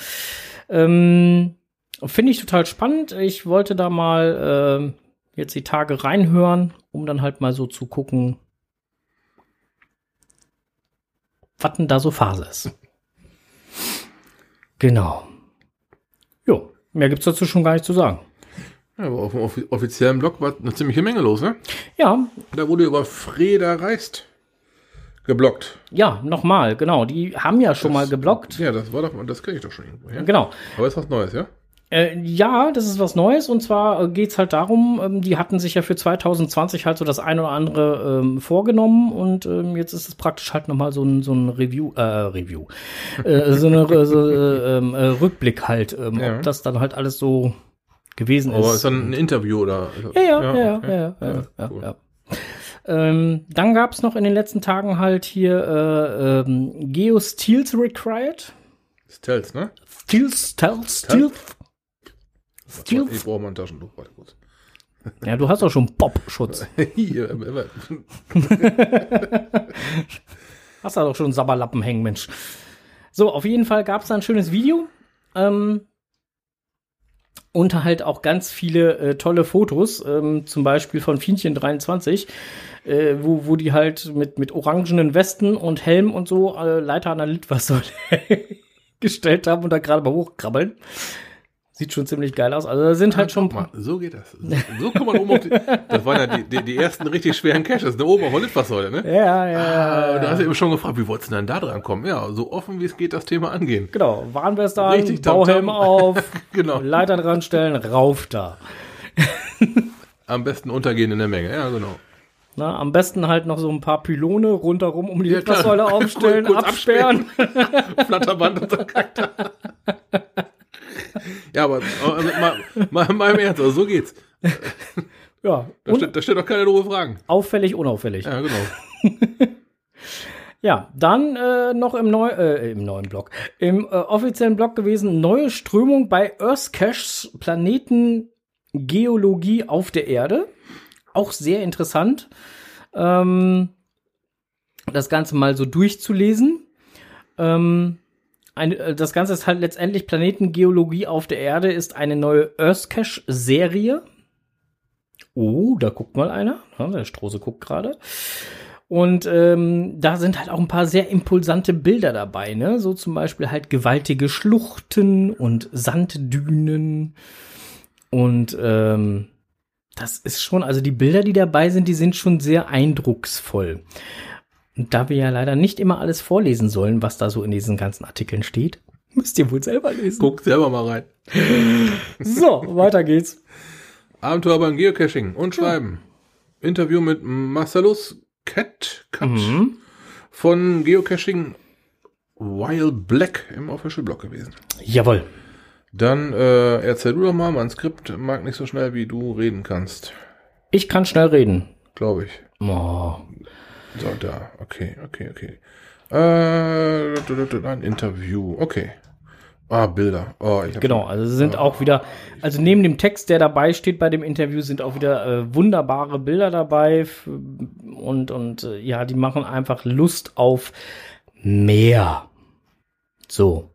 Ähm, Finde ich total spannend. Ich wollte da mal äh, jetzt die Tage reinhören, um dann halt mal so zu gucken, was denn da so Phase ist. Genau. Jo, mehr gibt's dazu schon gar nicht zu sagen. Ja, aber auf dem offi- offiziellen Blog war eine ziemliche Menge los, ne? Ja, Da wurde über Freda Reist geblockt. ja, nochmal, genau. Die haben ja schon Das- mal geblockt. Ja, das war doch, das kenne ich doch schon irgendwo, ja? Genau. Aber ist was Neues, ja? Äh, ja, das ist was Neues und zwar äh, geht's halt darum, ähm, die hatten sich ja für 2020 halt so das eine oder andere ähm, vorgenommen und ähm, jetzt ist es praktisch halt nochmal so ein, so ein Review, äh, Review, äh, so eine so, äh, ähm, äh, Rückblick halt, ähm, Ja. ob das dann halt alles so gewesen Aber ist. ist dann ein Interview oder? Ja, ja, ja, ja, ja, ja. Ähm, dann gab's noch in den letzten Tagen halt hier äh, ähm, Geo Steels Required. Stealth, ne? Stealth, Stealth. Ich Stealth. brauche mal ein Taschentuch, warte kurz. Ja, du hast auch schon Pop-Schutz. Hast da doch schon einen Sabberlappen hängen, Mensch. So, auf jeden Fall gab es da ein schönes Video. Ähm, und halt auch ganz viele äh, tolle Fotos, ähm, zum Beispiel von Fienchen23, äh, wo, wo die halt mit, mit orangenen Westen und Helm und so äh, Leiter an der Litwasser gestellt haben und da gerade mal hochkrabbeln. Sieht schon ziemlich geil aus. Also da sind halt schon. Guck mal, so geht das. So, kann man oben auf die, Das waren ja die, die, die ersten richtig schweren Caches, ne? Oben auf der Litfaßsäule, ne? Ja, ja, Ah, ja. Da hast du eben schon gefragt, wie wolltest du denn da dran kommen? Ja, so offen wie es geht, das Thema angehen. Genau, Warnweste an, Richtig. Bauhelm auf, Genau. Leiter dran stellen, rauf da. Am besten untergehen in der Menge, ja, genau. Na, am besten halt noch so ein paar Pylone rundherum um die Ja. Litfaßsäule aufstellen, Kurz absperren. Flatterband und so. Ja, aber, aber mal, mal, mal im Ernst, also so geht's. Ja, Da, steht, da steht doch keine doofe Fragen. auffällig, unauffällig. Ja, Ja, genau. dann äh, noch im, neu, äh, im neuen Blog, im äh, offiziellen Blog gewesen, neue Strömung bei Earthcaches Planetengeologie auf der Erde. Auch sehr interessant, ähm, das Ganze mal so durchzulesen. Ähm, eine, äh, das Ganze ist halt letztendlich Planetengeologie auf der Erde, ist eine neue Earthcache-Serie. Oh, da guckt mal einer. Der Strose guckt gerade. Und ähm, da sind halt auch ein paar sehr impulsante Bilder dabei, ne? So zum Beispiel halt gewaltige Schluchten und Sanddünen. Und ähm, das ist schon, also die Bilder, die dabei sind, die sind schon sehr eindrucksvoll. Und da wir ja leider nicht immer alles vorlesen sollen, was da so in diesen ganzen Artikeln steht, müsst ihr wohl selber lesen. Guck selber mal rein. So, weiter geht's. Abenteuer beim Geocaching und Schreiben. Interview mit Marcellus Cat Mhm. von Geocaching Wild Black im Official Blog gewesen. Jawohl. Dann äh, erzähl du doch mal, mein Skript mag nicht so schnell, wie du reden kannst. Ich kann schnell reden. Glaube ich. Oh. So, da. Okay, okay, okay. Äh, ein Interview. Okay. Ah, Bilder. Oh, Genau, also sind auch wieder, also neben dem Text, der dabei steht bei dem Interview, sind auch wieder äh, wunderbare Bilder dabei und, und äh, ja, die machen einfach Lust auf mehr. So.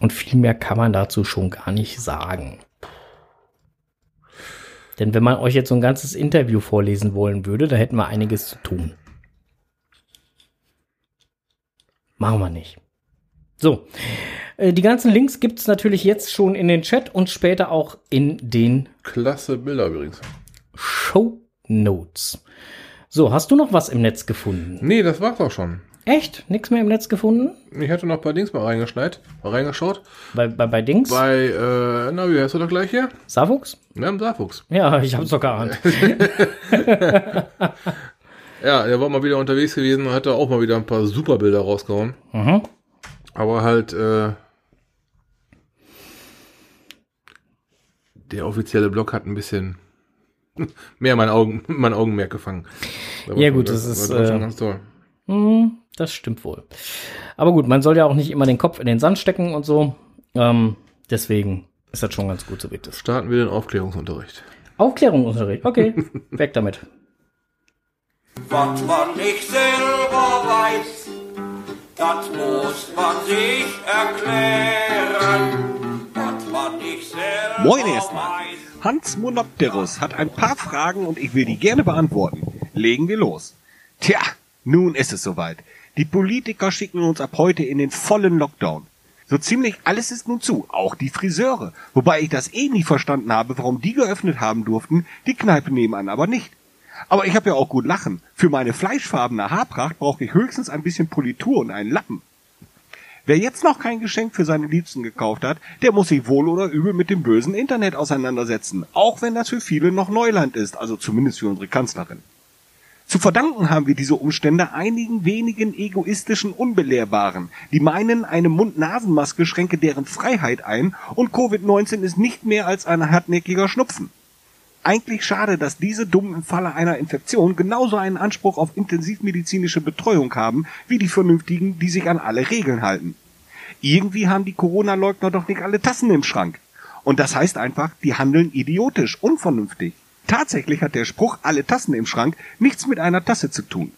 Und viel mehr kann man dazu schon gar nicht sagen. Denn wenn man euch jetzt so ein ganzes Interview vorlesen wollen würde, da hätten wir einiges zu tun. Machen wir nicht. So. Äh, Die ganzen Links gibt es natürlich jetzt schon in den Chat und später auch in den Klasse Bilder übrigens. Show Notes. So, hast du noch was im Netz gefunden? Nee, das war's auch schon. Echt? Nix mehr im Netz gefunden? Ich hatte noch ein paar Dings mal reingeschneit, mal reingeschaut. Bei, bei, bei Dings? Bei, äh, na, wie heißt du da gleich hier? Saarfuchs? Ja, im Saarfuchs. Ja, ich hab's doch geahnt. Ja, der war mal wieder unterwegs gewesen und hat da auch mal wieder ein paar super Bilder rausgehauen. Mhm. Aber halt, äh, der offizielle Blog hat ein bisschen mehr mein, Augen, mein Augenmerk gefangen. Ja gut, das, das ist war schon äh, ganz toll. Mh, das stimmt wohl. Aber gut, man soll ja auch nicht immer den Kopf in den Sand stecken und so. Ähm, deswegen ist das schon ganz gut, so wie das. Starten wir den Aufklärungsunterricht. Aufklärungsunterricht, okay. Weg damit. Was man nicht selber weiß, das muss man sich erklären. Was man nicht selber Moin erstmal. Hans Monopterus hat ein paar Fragen und ich will die gerne beantworten. Legen wir los. Tja, nun ist es soweit. Die Politiker schicken uns ab heute in den vollen Lockdown. So ziemlich alles ist nun zu, auch die Friseure. Wobei ich das eh nie verstanden habe, warum die geöffnet haben durften, die Kneipe nebenan aber nicht. Aber ich habe ja auch gut lachen. Für meine fleischfarbene Haarpracht brauche ich höchstens ein bisschen Politur und einen Lappen. Wer jetzt noch kein Geschenk für seine Liebsten gekauft hat, der muss sich wohl oder übel mit dem bösen Internet auseinandersetzen, auch wenn das für viele noch Neuland ist, also zumindest für unsere Kanzlerin. Zu verdanken haben wir diese Umstände einigen wenigen egoistischen Unbelehrbaren, die meinen, eine Mund-Nasen-Maske schränke deren Freiheit ein und Covid-19 ist nicht mehr als ein hartnäckiger Schnupfen. Eigentlich schade, dass diese Dummen im Falle einer Infektion genauso einen Anspruch auf intensivmedizinische Betreuung haben, wie die Vernünftigen, die sich an alle Regeln halten. Irgendwie haben die Corona-Leugner doch nicht alle Tassen im Schrank. Und das heißt einfach, die handeln idiotisch, unvernünftig. Tatsächlich hat der Spruch alle Tassen im Schrank nichts mit einer Tasse zu tun.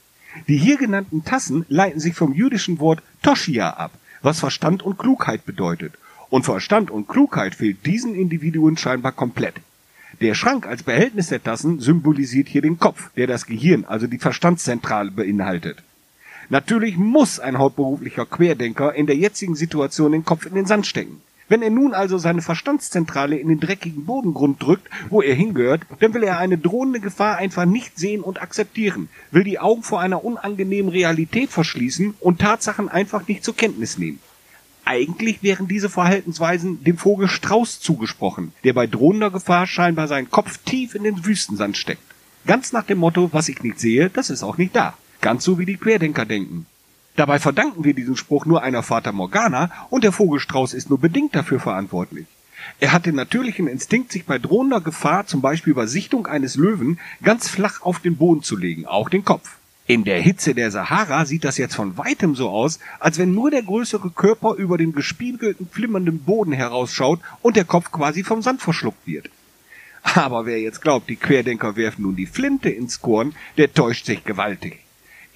Die hier genannten Tassen leiten sich vom jüdischen Wort Toshia ab, was Verstand und Klugheit bedeutet. Und Verstand und Klugheit fehlt diesen Individuen scheinbar komplett. Der Schrank als Behältnis der Tassen symbolisiert hier den Kopf, der das Gehirn, also die Verstandszentrale beinhaltet. Natürlich muss ein hauptberuflicher Querdenker in der jetzigen Situation den Kopf in den Sand stecken. Wenn er nun also seine Verstandszentrale in den dreckigen Bodengrund drückt, wo er hingehört, dann will er eine drohende Gefahr einfach nicht sehen und akzeptieren, will die Augen vor einer unangenehmen Realität verschließen und Tatsachen einfach nicht zur Kenntnis nehmen. Eigentlich wären diese Verhaltensweisen dem Vogel Strauß zugesprochen, der bei drohender Gefahr scheinbar seinen Kopf tief in den Wüstensand steckt. Ganz nach dem Motto, was ich nicht sehe, das ist auch nicht da. Ganz so wie die Querdenker denken. Dabei verdanken wir diesen Spruch nur einer Fata Morgana und der Vogelstrauß ist nur bedingt dafür verantwortlich. Er hat den natürlichen Instinkt, sich bei drohender Gefahr, zum Beispiel bei Sichtung eines Löwen, ganz flach auf den Boden zu legen, auch den Kopf. In der Hitze der Sahara sieht das jetzt von weitem so aus, als wenn nur der größere Körper über den gespiegelten, flimmernden Boden herausschaut und der Kopf quasi vom Sand verschluckt wird. Aber wer jetzt glaubt, die Querdenker werfen nun die Flinte ins Korn, der täuscht sich gewaltig.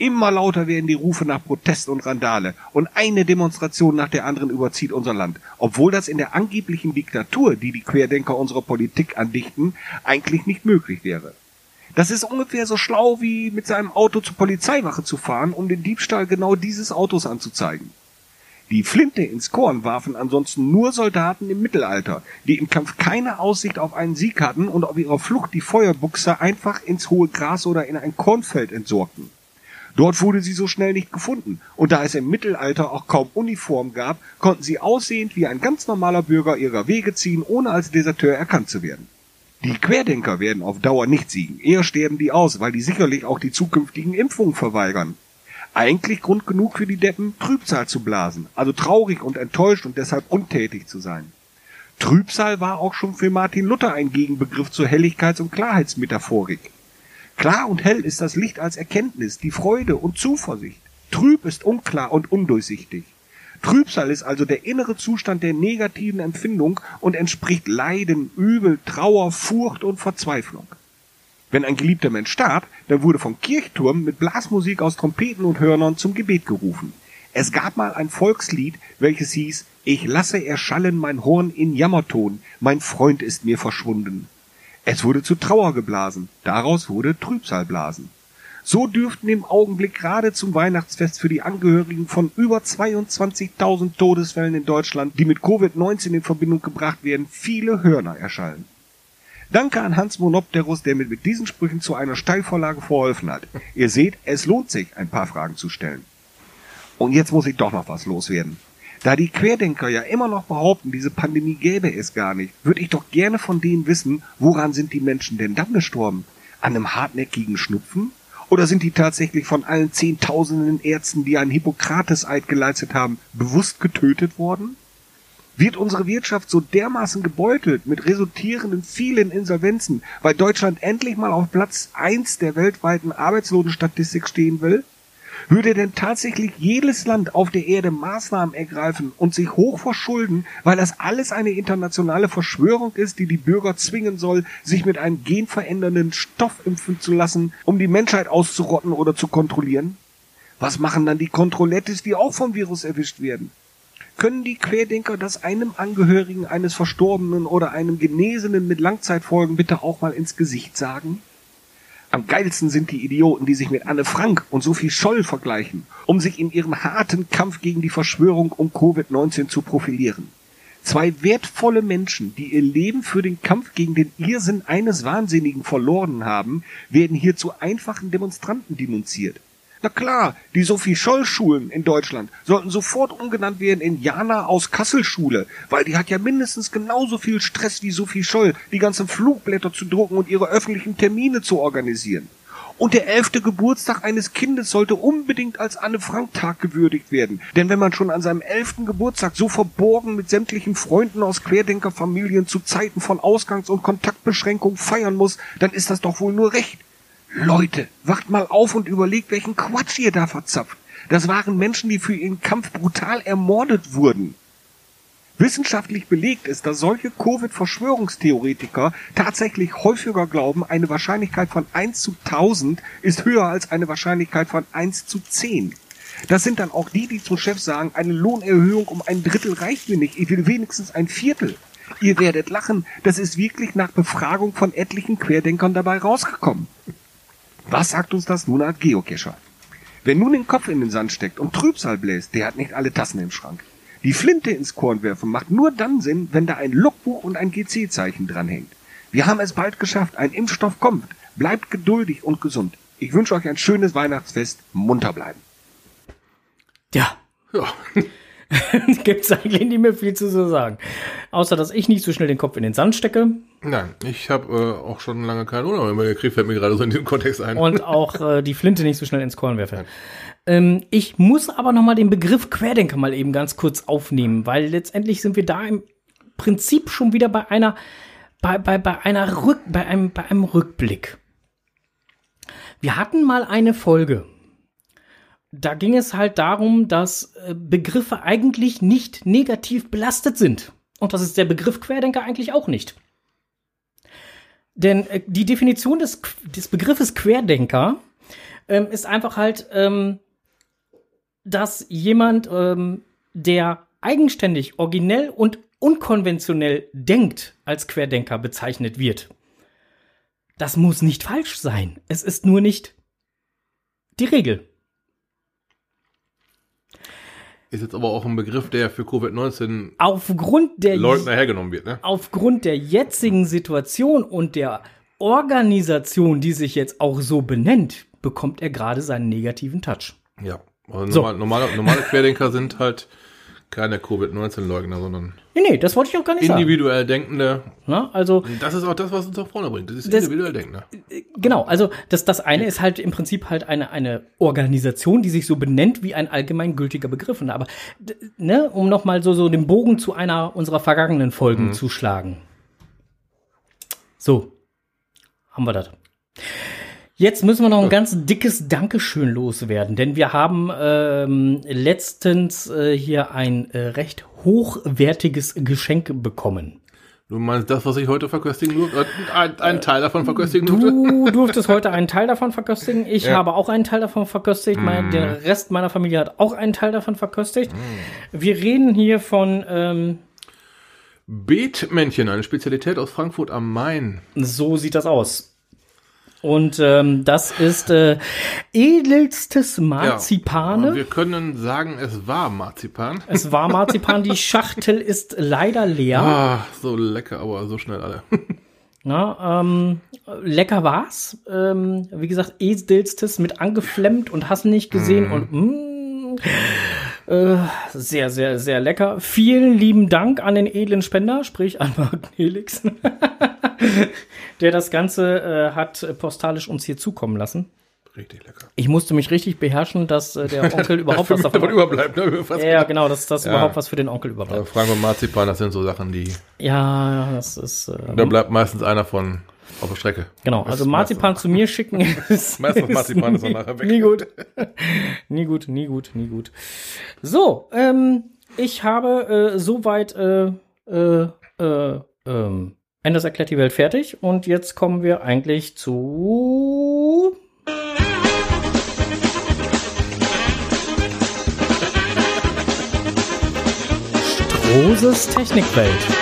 Immer lauter werden die Rufe nach Protest und Randale und eine Demonstration nach der anderen überzieht unser Land, obwohl das in der angeblichen Diktatur, die die Querdenker unserer Politik andichten, eigentlich nicht möglich wäre. Das ist ungefähr so schlau wie mit seinem Auto zur Polizeiwache zu fahren, um den Diebstahl genau dieses Autos anzuzeigen. Die Flinte ins Korn warfen ansonsten nur Soldaten im Mittelalter, die im Kampf keine Aussicht auf einen Sieg hatten und auf ihrer Flucht die Feuerbuchse einfach ins hohe Gras oder in ein Kornfeld entsorgten. Dort wurde sie so schnell nicht gefunden, und da es im Mittelalter auch kaum Uniform gab, konnten sie aussehend wie ein ganz normaler Bürger ihrer Wege ziehen, ohne als Deserteur erkannt zu werden. Die Querdenker werden auf Dauer nicht siegen, eher sterben die aus, weil die sicherlich auch die zukünftigen Impfungen verweigern. Eigentlich Grund genug für die Deppen, Trübsal zu blasen, also traurig und enttäuscht und deshalb untätig zu sein. Trübsal war auch schon für Martin Luther ein Gegenbegriff zur Helligkeits- und Klarheitsmetaphorik. Klar und hell ist das Licht als Erkenntnis, die Freude und Zuversicht. Trüb ist unklar und undurchsichtig. Trübsal ist also der innere Zustand der negativen Empfindung und entspricht Leiden, Übel, Trauer, Furcht und Verzweiflung. Wenn ein geliebter Mensch starb, dann wurde vom Kirchturm mit Blasmusik aus Trompeten und Hörnern zum Gebet gerufen. Es gab mal ein Volkslied, welches hieß Ich lasse erschallen mein Horn in Jammerton, mein Freund ist mir verschwunden. Es wurde zu Trauer geblasen, daraus wurde Trübsalblasen. So dürften im Augenblick gerade zum Weihnachtsfest für die Angehörigen von über 22.000 Todesfällen in Deutschland, die mit Covid-19 in Verbindung gebracht werden, viele Hörner erschallen. Danke an Hans Monopterus, der mir mit diesen Sprüchen zu einer Steilvorlage verholfen hat. Ihr seht, es lohnt sich, ein paar Fragen zu stellen. Und jetzt muss ich doch noch was loswerden. Da die Querdenker ja immer noch behaupten, diese Pandemie gäbe es gar nicht, würde ich doch gerne von denen wissen, woran sind die Menschen denn dann gestorben? An einem hartnäckigen Schnupfen? Oder sind die tatsächlich von allen zehntausenden Ärzten, die einen Hippokrateseid geleistet haben, bewusst getötet worden? wird unsere Wirtschaft so dermaßen gebeutelt mit resultierenden vielen Insolvenzen, weil Deutschland endlich mal auf Platz eins der weltweiten Arbeitslosenstatistik stehen will? Würde denn tatsächlich jedes Land auf der Erde Maßnahmen ergreifen und sich hoch verschulden, weil das alles eine internationale Verschwörung ist, die die Bürger zwingen soll, sich mit einem genverändernden Stoff impfen zu lassen, um die Menschheit auszurotten oder zu kontrollieren? Was machen dann die Kontrollettes, die auch vom Virus erwischt werden? Können die Querdenker das einem Angehörigen eines Verstorbenen oder einem Genesenen mit Langzeitfolgen bitte auch mal ins Gesicht sagen? Am geilsten sind die Idioten, die sich mit Anne Frank und Sophie Scholl vergleichen, um sich in ihrem harten Kampf gegen die Verschwörung um Covid-19 zu profilieren. Zwei wertvolle Menschen, die ihr Leben für den Kampf gegen den Irrsinn eines Wahnsinnigen verloren haben, werden hier zu einfachen Demonstranten denunziert. Na klar, die Sophie Scholl Schulen in Deutschland sollten sofort umgenannt werden in Jana aus Kassel Schule, weil die hat ja mindestens genauso viel Stress wie Sophie Scholl, die ganzen Flugblätter zu drucken und ihre öffentlichen Termine zu organisieren. Und der elfte Geburtstag eines Kindes sollte unbedingt als Anne-Frank-Tag gewürdigt werden. Denn wenn man schon an seinem elften Geburtstag so verborgen mit sämtlichen Freunden aus Querdenkerfamilien zu Zeiten von Ausgangs- und Kontaktbeschränkung feiern muss, dann ist das doch wohl nur recht. Leute, wacht mal auf und überlegt, welchen Quatsch ihr da verzapft. Das waren Menschen, die für ihren Kampf brutal ermordet wurden. Wissenschaftlich belegt ist, dass solche Covid-Verschwörungstheoretiker tatsächlich häufiger glauben, eine Wahrscheinlichkeit von 1 zu 1000 ist höher als eine Wahrscheinlichkeit von 1 zu 10. Das sind dann auch die, die zum Chef sagen, eine Lohnerhöhung um ein Drittel reicht mir nicht, ich will wenigstens ein Viertel. Ihr werdet lachen, das ist wirklich nach Befragung von etlichen Querdenkern dabei rausgekommen. Was sagt uns das nun als Geocacher? Wer nun den Kopf in den Sand steckt und Trübsal bläst, der hat nicht alle Tassen im Schrank. Die Flinte ins Korn werfen macht nur dann Sinn, wenn da ein Logbuch und ein GC-Zeichen dranhängt. Wir haben es bald geschafft, ein Impfstoff kommt. Bleibt geduldig und gesund. Ich wünsche euch ein schönes Weihnachtsfest. Munter bleiben. Ja, Ja. gibt's eigentlich nicht mehr viel zu so sagen. Außer, dass ich nicht so schnell den Kopf in den Sand stecke Nein, ich habe äh, auch schon lange keine Urlaub mehr gekriegt, fällt mir gerade so in dem Kontext ein. und auch äh, die Flinte nicht so schnell ins Korn werfe. Ähm, ich muss aber noch mal den Begriff Querdenker mal eben ganz kurz aufnehmen, weil letztendlich sind wir da im Prinzip schon wieder bei einer, bei, bei, bei einer Rück, bei einem, bei einem Rückblick. Wir hatten mal eine Folge. Da ging es halt darum, dass äh, Begriffe eigentlich nicht negativ belastet sind. Und das ist der Begriff Querdenker eigentlich auch nicht. Denn äh, die Definition des, des Begriffes Querdenker ähm, ist einfach halt, ähm, dass jemand, ähm, der eigenständig, originell und unkonventionell denkt, als Querdenker bezeichnet wird. Das muss nicht falsch sein. Es ist nur nicht die Regel. Ist jetzt aber auch ein Begriff, der für Covid-19 Aufgrund der Leugner hergenommen wird, ne? aufgrund der jetzigen Situation und der Organisation, die sich jetzt auch so benennt, bekommt er gerade seinen negativen Touch. Ja. Also So. normal, normale, normale Querdenker sind halt keine Covid-19-Leugner, sondern Nee, nee, das wollte ich auch gar nicht sagen. individuell Denkende. Na, also, das ist auch das, was uns nach vorne bringt. Das ist Das- individuell Denkende. genau, also das, das eine ist halt im Prinzip halt eine, eine Organisation, die sich so benennt wie ein allgemeingültiger Begriff. Und Aber, ne, um nochmal so, so den Bogen zu einer unserer vergangenen Folgen zu schlagen. So, haben wir das. Jetzt müssen wir noch ein ganz dickes Dankeschön loswerden, denn wir haben ähm, letztens äh, hier ein äh, recht hochwertiges Geschenk bekommen. Du meinst das, was ich heute verköstigen durfte? Ein, ein Teil davon verköstigen durfte? Du durftest heute einen Teil davon verköstigen. Ich Ja. habe auch einen Teil davon verköstigt. Mein, der Rest meiner Familie hat auch einen Teil davon verköstigt. Wir reden hier von, ähm, Beetmännchen, eine Spezialität aus Frankfurt am Main. so sieht das aus. Und ähm, das ist äh, edelstes Ja, Marzipane. wir können sagen, es war Marzipan. es war Marzipan. Die Schachtel ist leider leer. Ah, so lecker, aber so schnell alle. Na, ähm, lecker war's. Ähm, wie gesagt, edelstes mit angeflemmt und hast nicht gesehen und mm, äh, sehr, sehr, sehr lecker. Vielen lieben Dank an den edlen Spender, sprich an Mark Helix, der das Ganze äh, hat postalisch uns hier zukommen lassen. Richtig lecker. Ich musste mich richtig beherrschen, dass äh, der Onkel überhaupt was davon überbleibt, ne? Ja, genau, dass das Ja. überhaupt was für den Onkel überbleibt. Frank und Marzipan, das sind so Sachen, die. Ja, das ist äh, Da bleibt meistens einer von auf der Strecke. genau. Also Marzipan zu mir schicken ist, Meistens Marzipan ist dann nie, nachher weg. nie gut. nie gut, nie gut, nie gut. So, ähm, ich habe äh, soweit äh, äh, äh, ähm, Anders erklärt die Welt fertig und jetzt kommen wir eigentlich zu Strohses Technikwelt.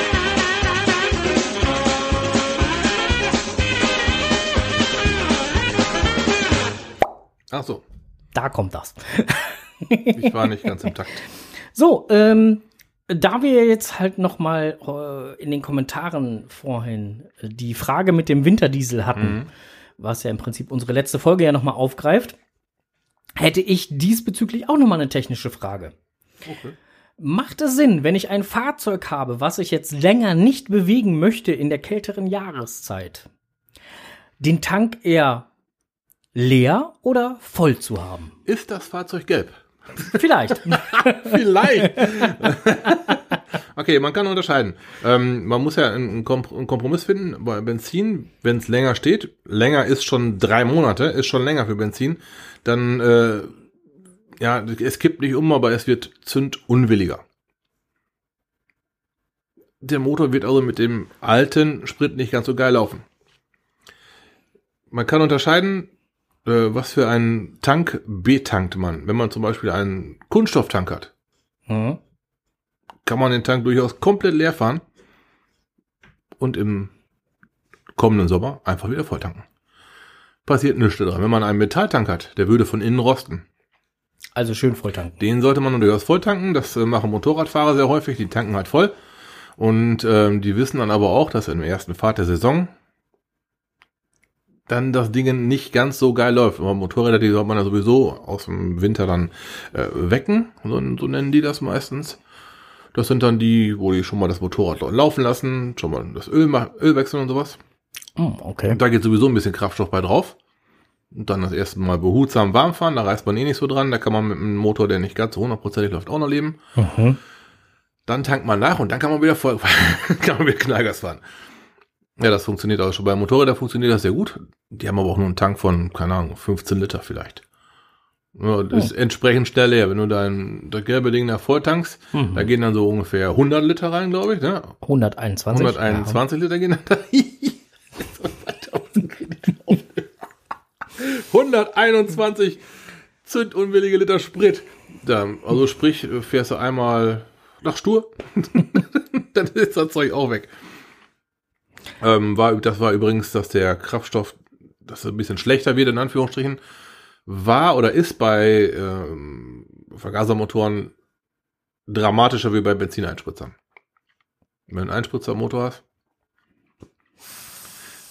Ach so, Da kommt das. ich war nicht ganz im Takt. So, ähm, da wir jetzt halt noch mal äh, in den Kommentaren vorhin äh, die Frage mit dem Winterdiesel hatten, was ja im Prinzip unsere letzte Folge ja noch mal aufgreift, hätte ich diesbezüglich auch noch mal eine technische Frage. Okay. Macht es Sinn, wenn ich ein Fahrzeug habe, was ich jetzt länger nicht bewegen möchte in der kälteren Jahreszeit, den Tank eher leer oder voll zu haben? Ist das Fahrzeug gelb? Vielleicht. Vielleicht. okay, man kann unterscheiden. Ähm, man muss ja einen, Komp einen Kompromiss finden. Bei Benzin, wenn es länger steht, länger ist schon drei Monate, ist schon länger für Benzin, dann, äh, ja, es kippt nicht um, aber es wird zündunwilliger. Der Motor wird also mit dem alten Sprit nicht ganz so geil laufen. Man kann unterscheiden, äh, was für einen Tank betankt man. Wenn man zum Beispiel einen Kunststofftank hat, Hm. kann man den Tank durchaus komplett leer fahren und im kommenden Sommer einfach wieder voll tanken. Passiert nichts dran. Wenn man einen Metalltank hat, der würde von innen rosten. Also schön voll tanken. Den sollte man durchaus voll tanken. Das äh, machen Motorradfahrer sehr häufig. Die tanken halt voll. Und ähm, die wissen dann aber auch, dass im ersten Fahrt der Saison dann das Ding nicht ganz so geil läuft. Aber Motorräder, die soll man ja sowieso aus dem Winter dann äh, wecken. So, so nennen die das meistens. Das sind dann die, wo die schon mal das Motorrad laufen lassen, schon mal das Öl, Öl wechseln und sowas. Hm, okay. Und da geht sowieso ein bisschen Kraftstoff bei drauf. Und dann das erste Mal behutsam warm fahren, da reißt man eh nicht so dran. Da kann man mit einem Motor, der nicht ganz so hundertprozentig läuft, auch noch leben. Mhm. Dann tankt man nach und dann kann man wieder voll, kann man wieder Knallgas fahren. Ja, das funktioniert auch schon. Bei Motorrädern funktioniert das sehr gut. Die haben aber auch nur einen Tank von, keine Ahnung, 15 Liter vielleicht. Ja, das ist entsprechend schnell leer. Wenn du dein, das gelbe Ding nach voll tankst, Mhm. da gehen dann so ungefähr 100 Liter rein, glaube ich. Ne? 121. 121 Liter gehen dann da. 121 zündunwillige Liter Sprit. Also sprich, fährst du einmal nach Stur, dann ist das Zeug auch weg. Ähm, war, das war übrigens, dass der Kraftstoff, dass er ein bisschen schlechter wird, in Anführungsstrichen, war oder ist bei ähm, Vergasermotoren dramatischer wie bei Benzineinspritzern. Wenn du einen Einspritzermotor hast,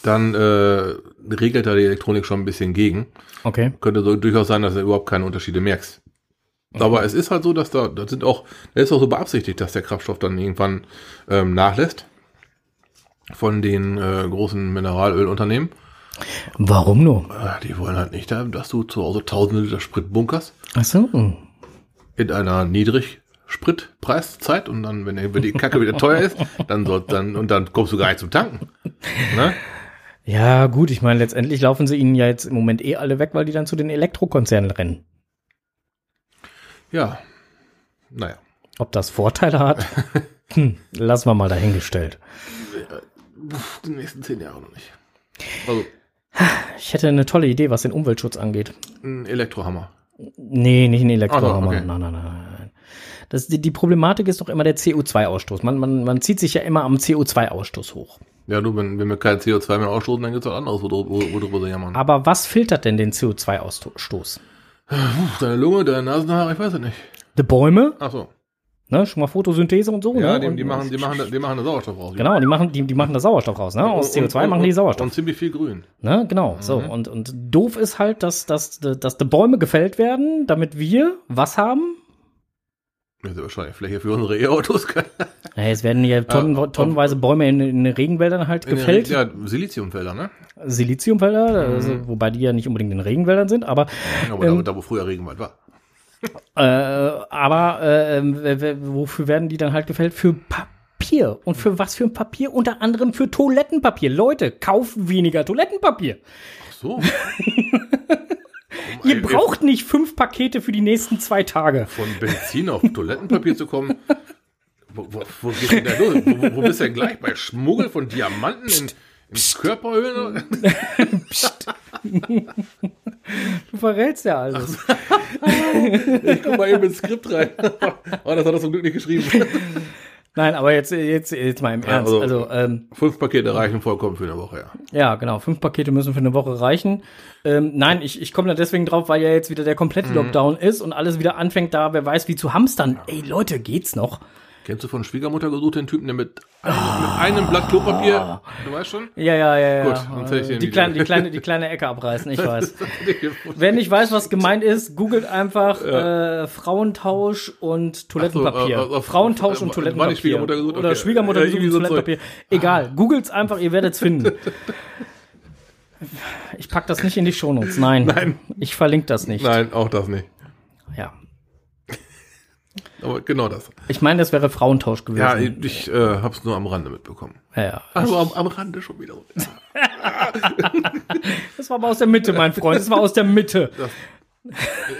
dann äh, regelt da die Elektronik schon ein bisschen gegen. Okay. Könnte so durchaus sein, dass du überhaupt keine Unterschiede merkst. Aber es ist halt so, dass da, das sind auch, das ist auch so beabsichtigt, dass der Kraftstoff dann irgendwann ähm, nachlässt von den äh, großen Mineralölunternehmen. Warum nur? Äh, die wollen halt nicht, dass du zu Hause tausende Liter Sprit bunkerst Ach so. in einer Niedrigspritpreiszeit und dann, wenn, der- wenn die Kacke wieder teuer ist, dann soll dann und dann kommst du gar nicht zum Tanken. Ne? Ja, gut, ich meine, letztendlich laufen sie ihnen ja jetzt im Moment eh alle weg, weil die dann zu den Elektrokonzernen rennen. Ja. Naja. Ob das Vorteile hat? hm, lassen wir mal dahingestellt. Die nächsten zehn Jahre noch nicht. Also, Ich hätte eine tolle Idee, was den Umweltschutz angeht. ein Elektrohammer. Nee, nicht ein Elektrohammer. So, okay. Nein, nein, nein, nein. Das, die, die Problematik ist doch immer der CO2-Ausstoß. Man, man, man zieht sich ja immer am CO2-Ausstoß hoch. Ja, du, wenn, wenn wir kein CO2 mehr ausstoßen, dann gibt's was anderes, wo, wo, wo drüber sie jammern. Aber was filtert denn den CO2-Ausstoß? Deine Lunge, deine Nasenhaare, ich weiß es nicht. Die Bäume, Ach so. Ne, schon mal Photosynthese und so. Ja, ne? die, die machen, die machen, da- die machen da Sauerstoff raus. Genau, die machen, die, die machen da Sauerstoff raus, ne? Aus Und- CO2 und- machen die Sauerstoff. Und ziemlich viel Grün. Ne, genau, so. Und, und doof ist halt, dass, dass, dass die Bäume gefällt werden, damit wir was haben? Das ist wahrscheinlich Fläche für unsere E-Autos. Ja, es werden hier tonnen, Ja, tonnenweise Bäume in, in den Regenwäldern halt den gefällt. Ja, Siliziumfelder, ne? Siliziumfelder, also, wobei die ja nicht unbedingt in Regenwäldern sind, aber Aber Ähm, da, wo früher Regenwald war. Äh, aber äh, w- wofür werden die dann halt gefällt? Für Papier. Und für was für ein Papier? Unter anderem für Toilettenpapier. Leute, kauft weniger Toilettenpapier. Ach so. Ihr braucht nicht fünf Pakete für die nächsten zwei Tage. Von Benzin auf Toilettenpapier zu kommen. Wo, wo, wo geht denn da los? Wo, wo, wo bist du denn gleich? Bei Schmuggel von Diamanten in, in Körperhöhlen? Du verrätst ja alles. Ich guck mal eben ins Skript rein. Oh, das hat er zum Glück nicht geschrieben. Nein, aber jetzt, jetzt, jetzt mal im Ernst. also- Also, ähm, Fünf Pakete reichen vollkommen für eine Woche, ja. ja, genau. Fünf Pakete müssen für eine Woche reichen. Ähm, nein, ich, ich komme da deswegen drauf, weil ja jetzt wieder der komplette Lockdown ist und alles wieder anfängt, da wer weiß wie zu hamstern. Ey, Leute, geht's noch? Kennst du von Schwiegermutter gesucht den Typen, der mit, einem- mit einem Blatt Klopapier, du weißt schon? Ja, ja, ja, ja. Gut, sonst hätte ich den die, kleine, die, kleine, die kleine Ecke abreißen, ich weiß. Wer nicht weiß, was gemeint ist, googelt einfach äh, Frauentausch und Toilettenpapier. So, äh, äh, Frauentausch und war nicht Toilettenpapier. Schwiegermutter gesucht? Oder Okay. Schwiegermutter Ja, gesucht und irgendwie so Toilettenpapier. Egal, googelt's einfach, ihr werdet's finden. Ich pack das nicht in die Shownotes, nein. Nein. Ich verlinke das nicht. Nein, auch das nicht. Aber genau das. Ich meine, das wäre Frauentausch gewesen. Ja, ich, äh, hab's nur am Rande mitbekommen. ja, ja. Also am, am Rande schon wieder. Das war aber aus der Mitte, mein Freund. Das war aus der Mitte.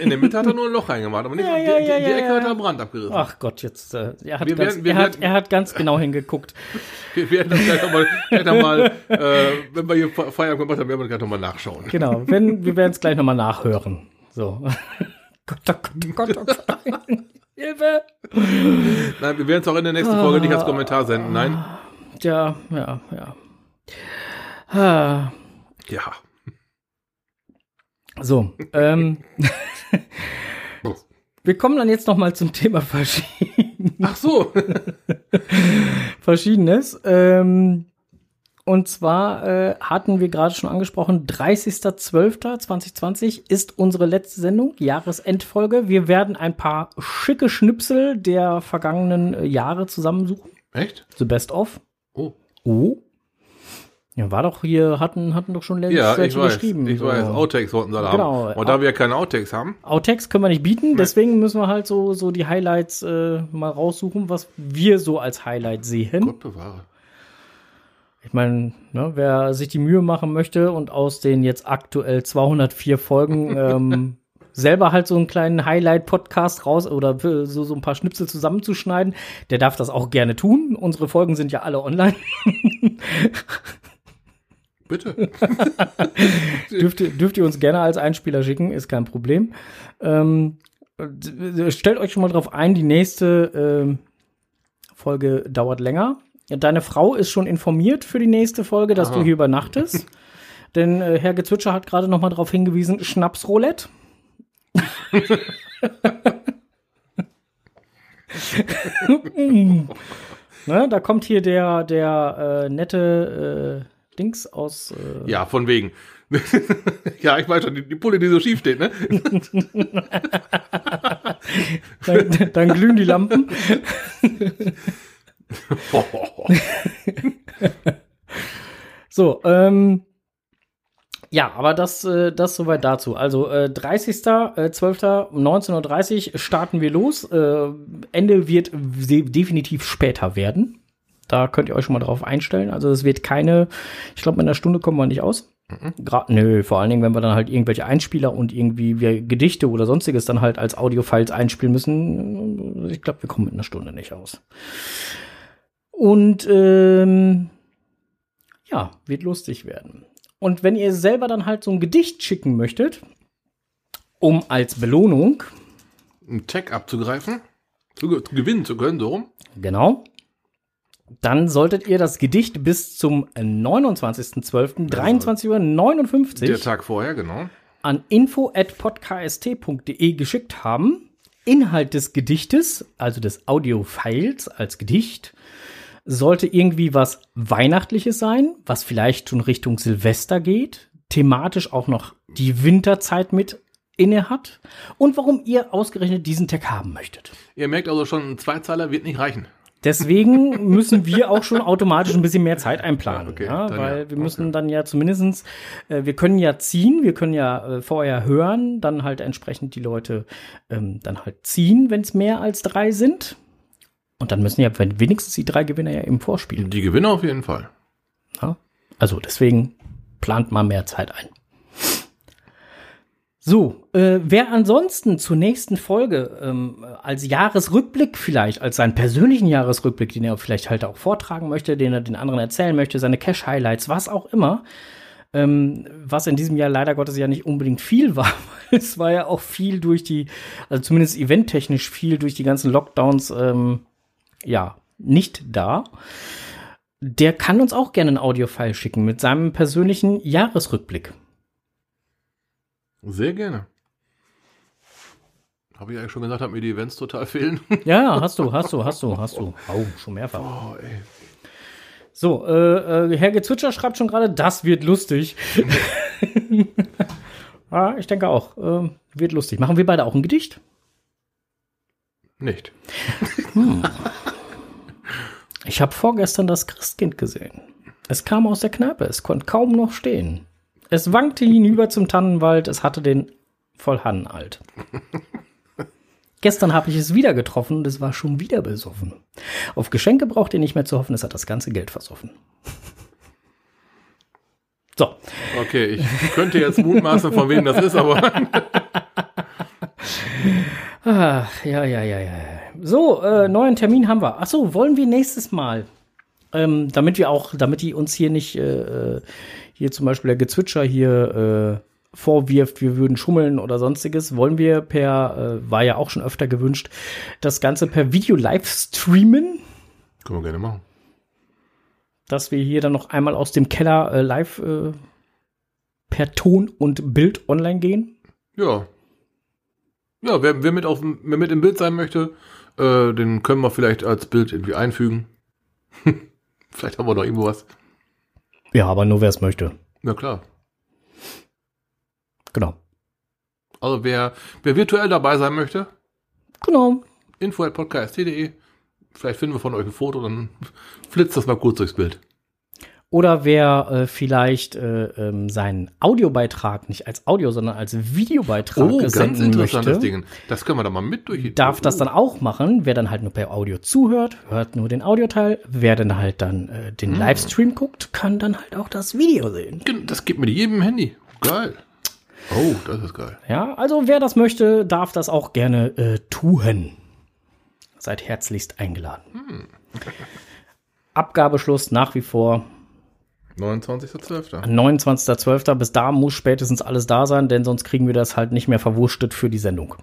In der Mitte hat er nur ein Loch reingemacht, aber nicht, Ja, die, ja, die, die ja, Ecke hat er am Rand abgerissen. Ach Gott, jetzt. Äh, er, hat Wir ganz, werden- er, hat, werden- er hat ganz genau hingeguckt. Wir werden das gleich nochmal, noch mal, äh, wenn wir hier Fe- Feierabend gemacht haben, werden wir gleich nochmal nachschauen. Genau, wenn, wir werden es gleich nochmal nachhören. So. Gott, oh Gott, oh Gott, oh Gott. Hilfe! Nein, wir werden es auch in der nächsten Folge nicht als Kommentar senden. Nein. Ja, ja, ja. Ah, Ja. So, ähm, wir kommen dann jetzt nochmal zum Thema Verschieden Ach so. Verschiedenes. Ähm, und zwar äh, hatten wir gerade schon angesprochen, 30.12.2020 ist unsere letzte Sendung, Jahresendfolge. Wir werden ein paar schicke Schnipsel der vergangenen äh, Jahre zusammensuchen. Echt? The Best of. Oh. Oh. Ja, war doch hier, hatten, hatten doch schon längst Ja, ich weiß. geschrieben. Ich so. weiß. Outtakes wollten sie da Genau. haben. Und da wir ja keine Outtakes haben, Outtakes können wir nicht bieten, deswegen müssen wir halt so, so die Highlights äh, mal raussuchen, was wir so als Highlight sehen. Gott bewahre. Ich meine, ne, wer sich die Mühe machen möchte und aus den jetzt aktuell 204 Folgen ähm, selber halt so einen kleinen Highlight-Podcast raus oder so, so ein paar Schnipsel zusammenzuschneiden, der darf das auch gerne tun. Unsere Folgen sind ja alle online. Bitte. dürft, ihr, dürft ihr uns gerne als Einspieler schicken, ist kein Problem. Ähm, stellt euch schon mal drauf ein, die nächste ähm, Folge dauert länger. Ja, Deine Frau ist schon informiert für die nächste Folge, dass Aha. du hier übernachtest. Denn äh, Herr Gezwitscher hat gerade noch mal darauf hingewiesen, Schnapsroulette. ne, da kommt hier der, der äh, nette äh, Dings aus äh, Ja, von wegen. ja, ich weiß schon, die, die Pulle, die so schief steht, ne? dann, dann glühen die Lampen. So, ähm, ja, aber das, äh, das soweit dazu. Also äh, 30.12.19.30 Uhr starten wir los. Äh, Ende wird de definitiv später werden. Da könnt ihr euch schon mal drauf einstellen. Also es wird keine, ich glaube, in einer Stunde kommen wir nicht aus. Gra nö, vor allen Dingen, wenn wir dann halt irgendwelche Einspieler und irgendwie wir Gedichte oder sonstiges dann halt als Audiofiles einspielen müssen. Ich glaube, wir kommen mit einer Stunde nicht aus. Und ähm, ja, wird lustig werden. Und wenn ihr selber dann halt so ein Gedicht schicken möchtet, um als Belohnung, Einen Tag abzugreifen, zu, zu gewinnen zu können, so rum. genau, dann solltet ihr das Gedicht bis zum 29.12.23.59 Der Uhr Tag vorher, genau. an info.podcast.de geschickt haben. Inhalt des Gedichtes, also des Audiofiles als Gedicht, sollte irgendwie was Weihnachtliches sein, was vielleicht schon Richtung Silvester geht, thematisch auch noch die Winterzeit mit inne hat und warum ihr ausgerechnet diesen Tag haben möchtet. Ihr merkt also schon, ein Zweizeiler wird nicht reichen. Deswegen müssen wir auch schon automatisch ein bisschen mehr Zeit einplanen, okay, ja, weil ja. wir müssen Okay. dann ja zumindestens, äh, wir können ja ziehen, wir können ja äh, vorher hören, dann halt entsprechend die Leute ähm, dann halt ziehen, wenn es mehr als drei sind. Und dann müssen ja wenn wenigstens die drei Gewinner ja eben vorspielen. Die Gewinner auf jeden Fall. Ja? Also deswegen plant mal mehr Zeit ein. So, äh, wer ansonsten zur nächsten Folge ähm, als Jahresrückblick vielleicht, als seinen persönlichen Jahresrückblick, den er vielleicht halt auch vortragen möchte, den er den anderen erzählen möchte, seine Cash-Highlights, was auch immer, ähm, was in diesem Jahr leider Gottes ja nicht unbedingt viel war, weil es war ja auch viel durch die, also zumindest eventtechnisch viel durch die ganzen Lockdowns, ähm, ja, nicht da. Der kann uns auch gerne ein Audiofile schicken mit seinem persönlichen Jahresrückblick. Sehr gerne. Habe ich eigentlich schon gesagt, dass mir die Events total fehlen? Ja, hast du, hast du, hast du, hast du. Oh, schon mehrfach. Oh, ey. So, äh, äh, Herr Gezwitscher schreibt schon gerade, das wird lustig. ja, ich denke auch. ähm, wird lustig. Machen wir beide auch ein Gedicht? Nicht. Ich habe vorgestern das Christkind gesehen. Es kam aus der Kneipe, es konnte kaum noch stehen. Es wankte hinüber zum Tannenwald, es hatte den voll Hannenalt. Gestern habe ich es wieder getroffen und es war schon wieder besoffen. Auf Geschenke braucht ihr nicht mehr zu hoffen, es hat das ganze Geld versoffen. So, Okay, ich könnte jetzt mutmaßen, von wem das ist, aber Ach, ja, ja, ja, ja. So, äh, neuen Termin haben wir. Ach so, wollen wir nächstes Mal, ähm, damit wir auch, damit die uns hier nicht, äh, äh, hier zum Beispiel der Gezwitscher hier äh, vorwirft, wir würden schummeln oder sonstiges, wollen wir per, äh, war ja auch schon öfter gewünscht, das Ganze per Video live streamen, können wir gerne machen. dass wir hier dann noch einmal aus dem Keller äh, live per Ton und Bild online gehen. Ja. Ja, wer, wer, mit auf, wer mit im Bild sein möchte, äh, den können wir vielleicht als Bild irgendwie einfügen. vielleicht haben wir noch irgendwo was. Ja, aber nur wer es möchte. Ja, klar. Genau. Also wer, wer virtuell dabei sein möchte, Genau. info at podcast.de. Vielleicht finden wir von euch ein Foto, dann flitzt das mal kurz durchs Bild. Oder wer äh, vielleicht äh, ähm, seinen Audiobeitrag nicht als Audio, sondern als Videobeitrag Oh, ganz senden interessantes möchte, Ding. Das können wir dann mal mit durch. darf das dann auch machen. Wer dann halt nur per Audio zuhört, hört nur den Audioteil. Wer dann halt dann äh, den Hm. Livestream guckt, kann dann halt auch das Video sehen. Das gibt mit jedem Handy. Geil. Oh, das ist geil. Ja, also wer das möchte, darf das auch gerne äh, tun. Seid herzlichst eingeladen. Hm. Abgabeschluss nach wie vor 29.12. 29.12. Bis da muss spätestens alles da sein, denn sonst kriegen wir das halt nicht mehr verwurstet für die Sendung.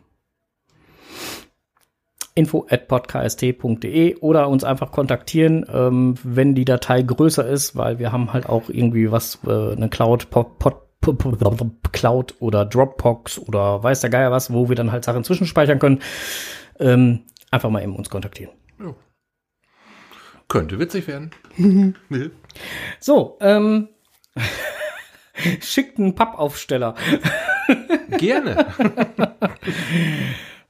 info at podcast.de oder uns einfach kontaktieren, ähm, wenn die Datei größer ist, weil wir haben halt auch irgendwie was, äh, eine Cloud, Pod, Pod, Pod, Pod, Cloud oder Dropbox oder weiß der Geier was, wo wir dann halt Sachen zwischenspeichern können. Ähm, einfach mal eben uns kontaktieren. Könnte witzig werden. So, ähm, schickt einen Pappaufsteller. Gerne.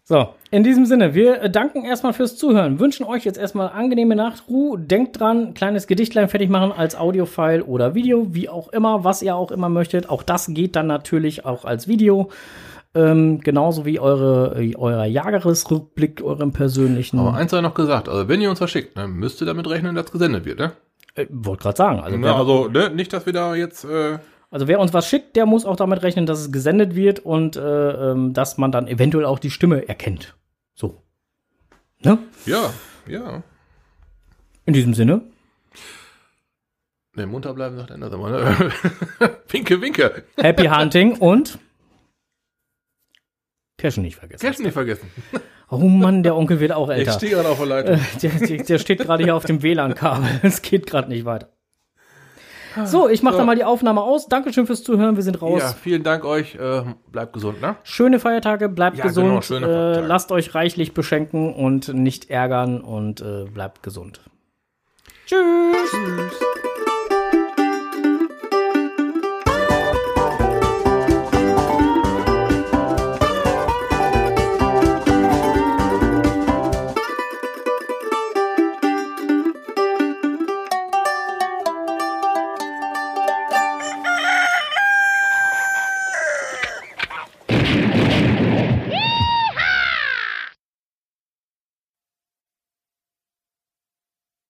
So, in diesem Sinne, wir danken erstmal fürs Zuhören, wünschen euch jetzt erstmal angenehme Nachtruhe. Denkt dran, kleines Gedichtlein fertig machen als Audiofile oder Video, wie auch immer, was ihr auch immer möchtet. Auch das geht dann natürlich auch als Video. Ähm, genauso wie eure, äh, euer Jahresrückblick, eurem persönlichen. Aber eins sei noch gesagt, also wenn ihr uns was schickt, dann müsst ihr damit rechnen, dass gesendet wird, ne? Äh, Wollte gerade sagen. Also, wer, also, ne, nicht, dass wir da jetzt, äh, also wer uns was schickt, der muss auch damit rechnen, dass es gesendet wird und äh, ähm, dass man dann eventuell auch die Stimme erkennt. So. Ne? ja, ja. In diesem Sinne. Ne, munter bleiben, sagt einer, ne? winke, winke. Happy Hunting und Cashen nicht vergessen. Cash nicht vergessen. Oh Mann, der Onkel wird auch Ich älter. stehe gerade auf der Leitung. Der, der, der steht gerade hier auf dem WLAN-Kabel. Es geht gerade nicht weiter. So, ich mache So. dann mal die Aufnahme aus. Dankeschön fürs Zuhören. Wir sind raus. Ja, vielen Dank euch. Äh, bleibt gesund, ne? Schöne Feiertage, bleibt Ja, gesund. genau, schöne äh, Feiertage. lasst euch reichlich beschenken und nicht ärgern und äh, bleibt gesund. Tschüss. Tschüss.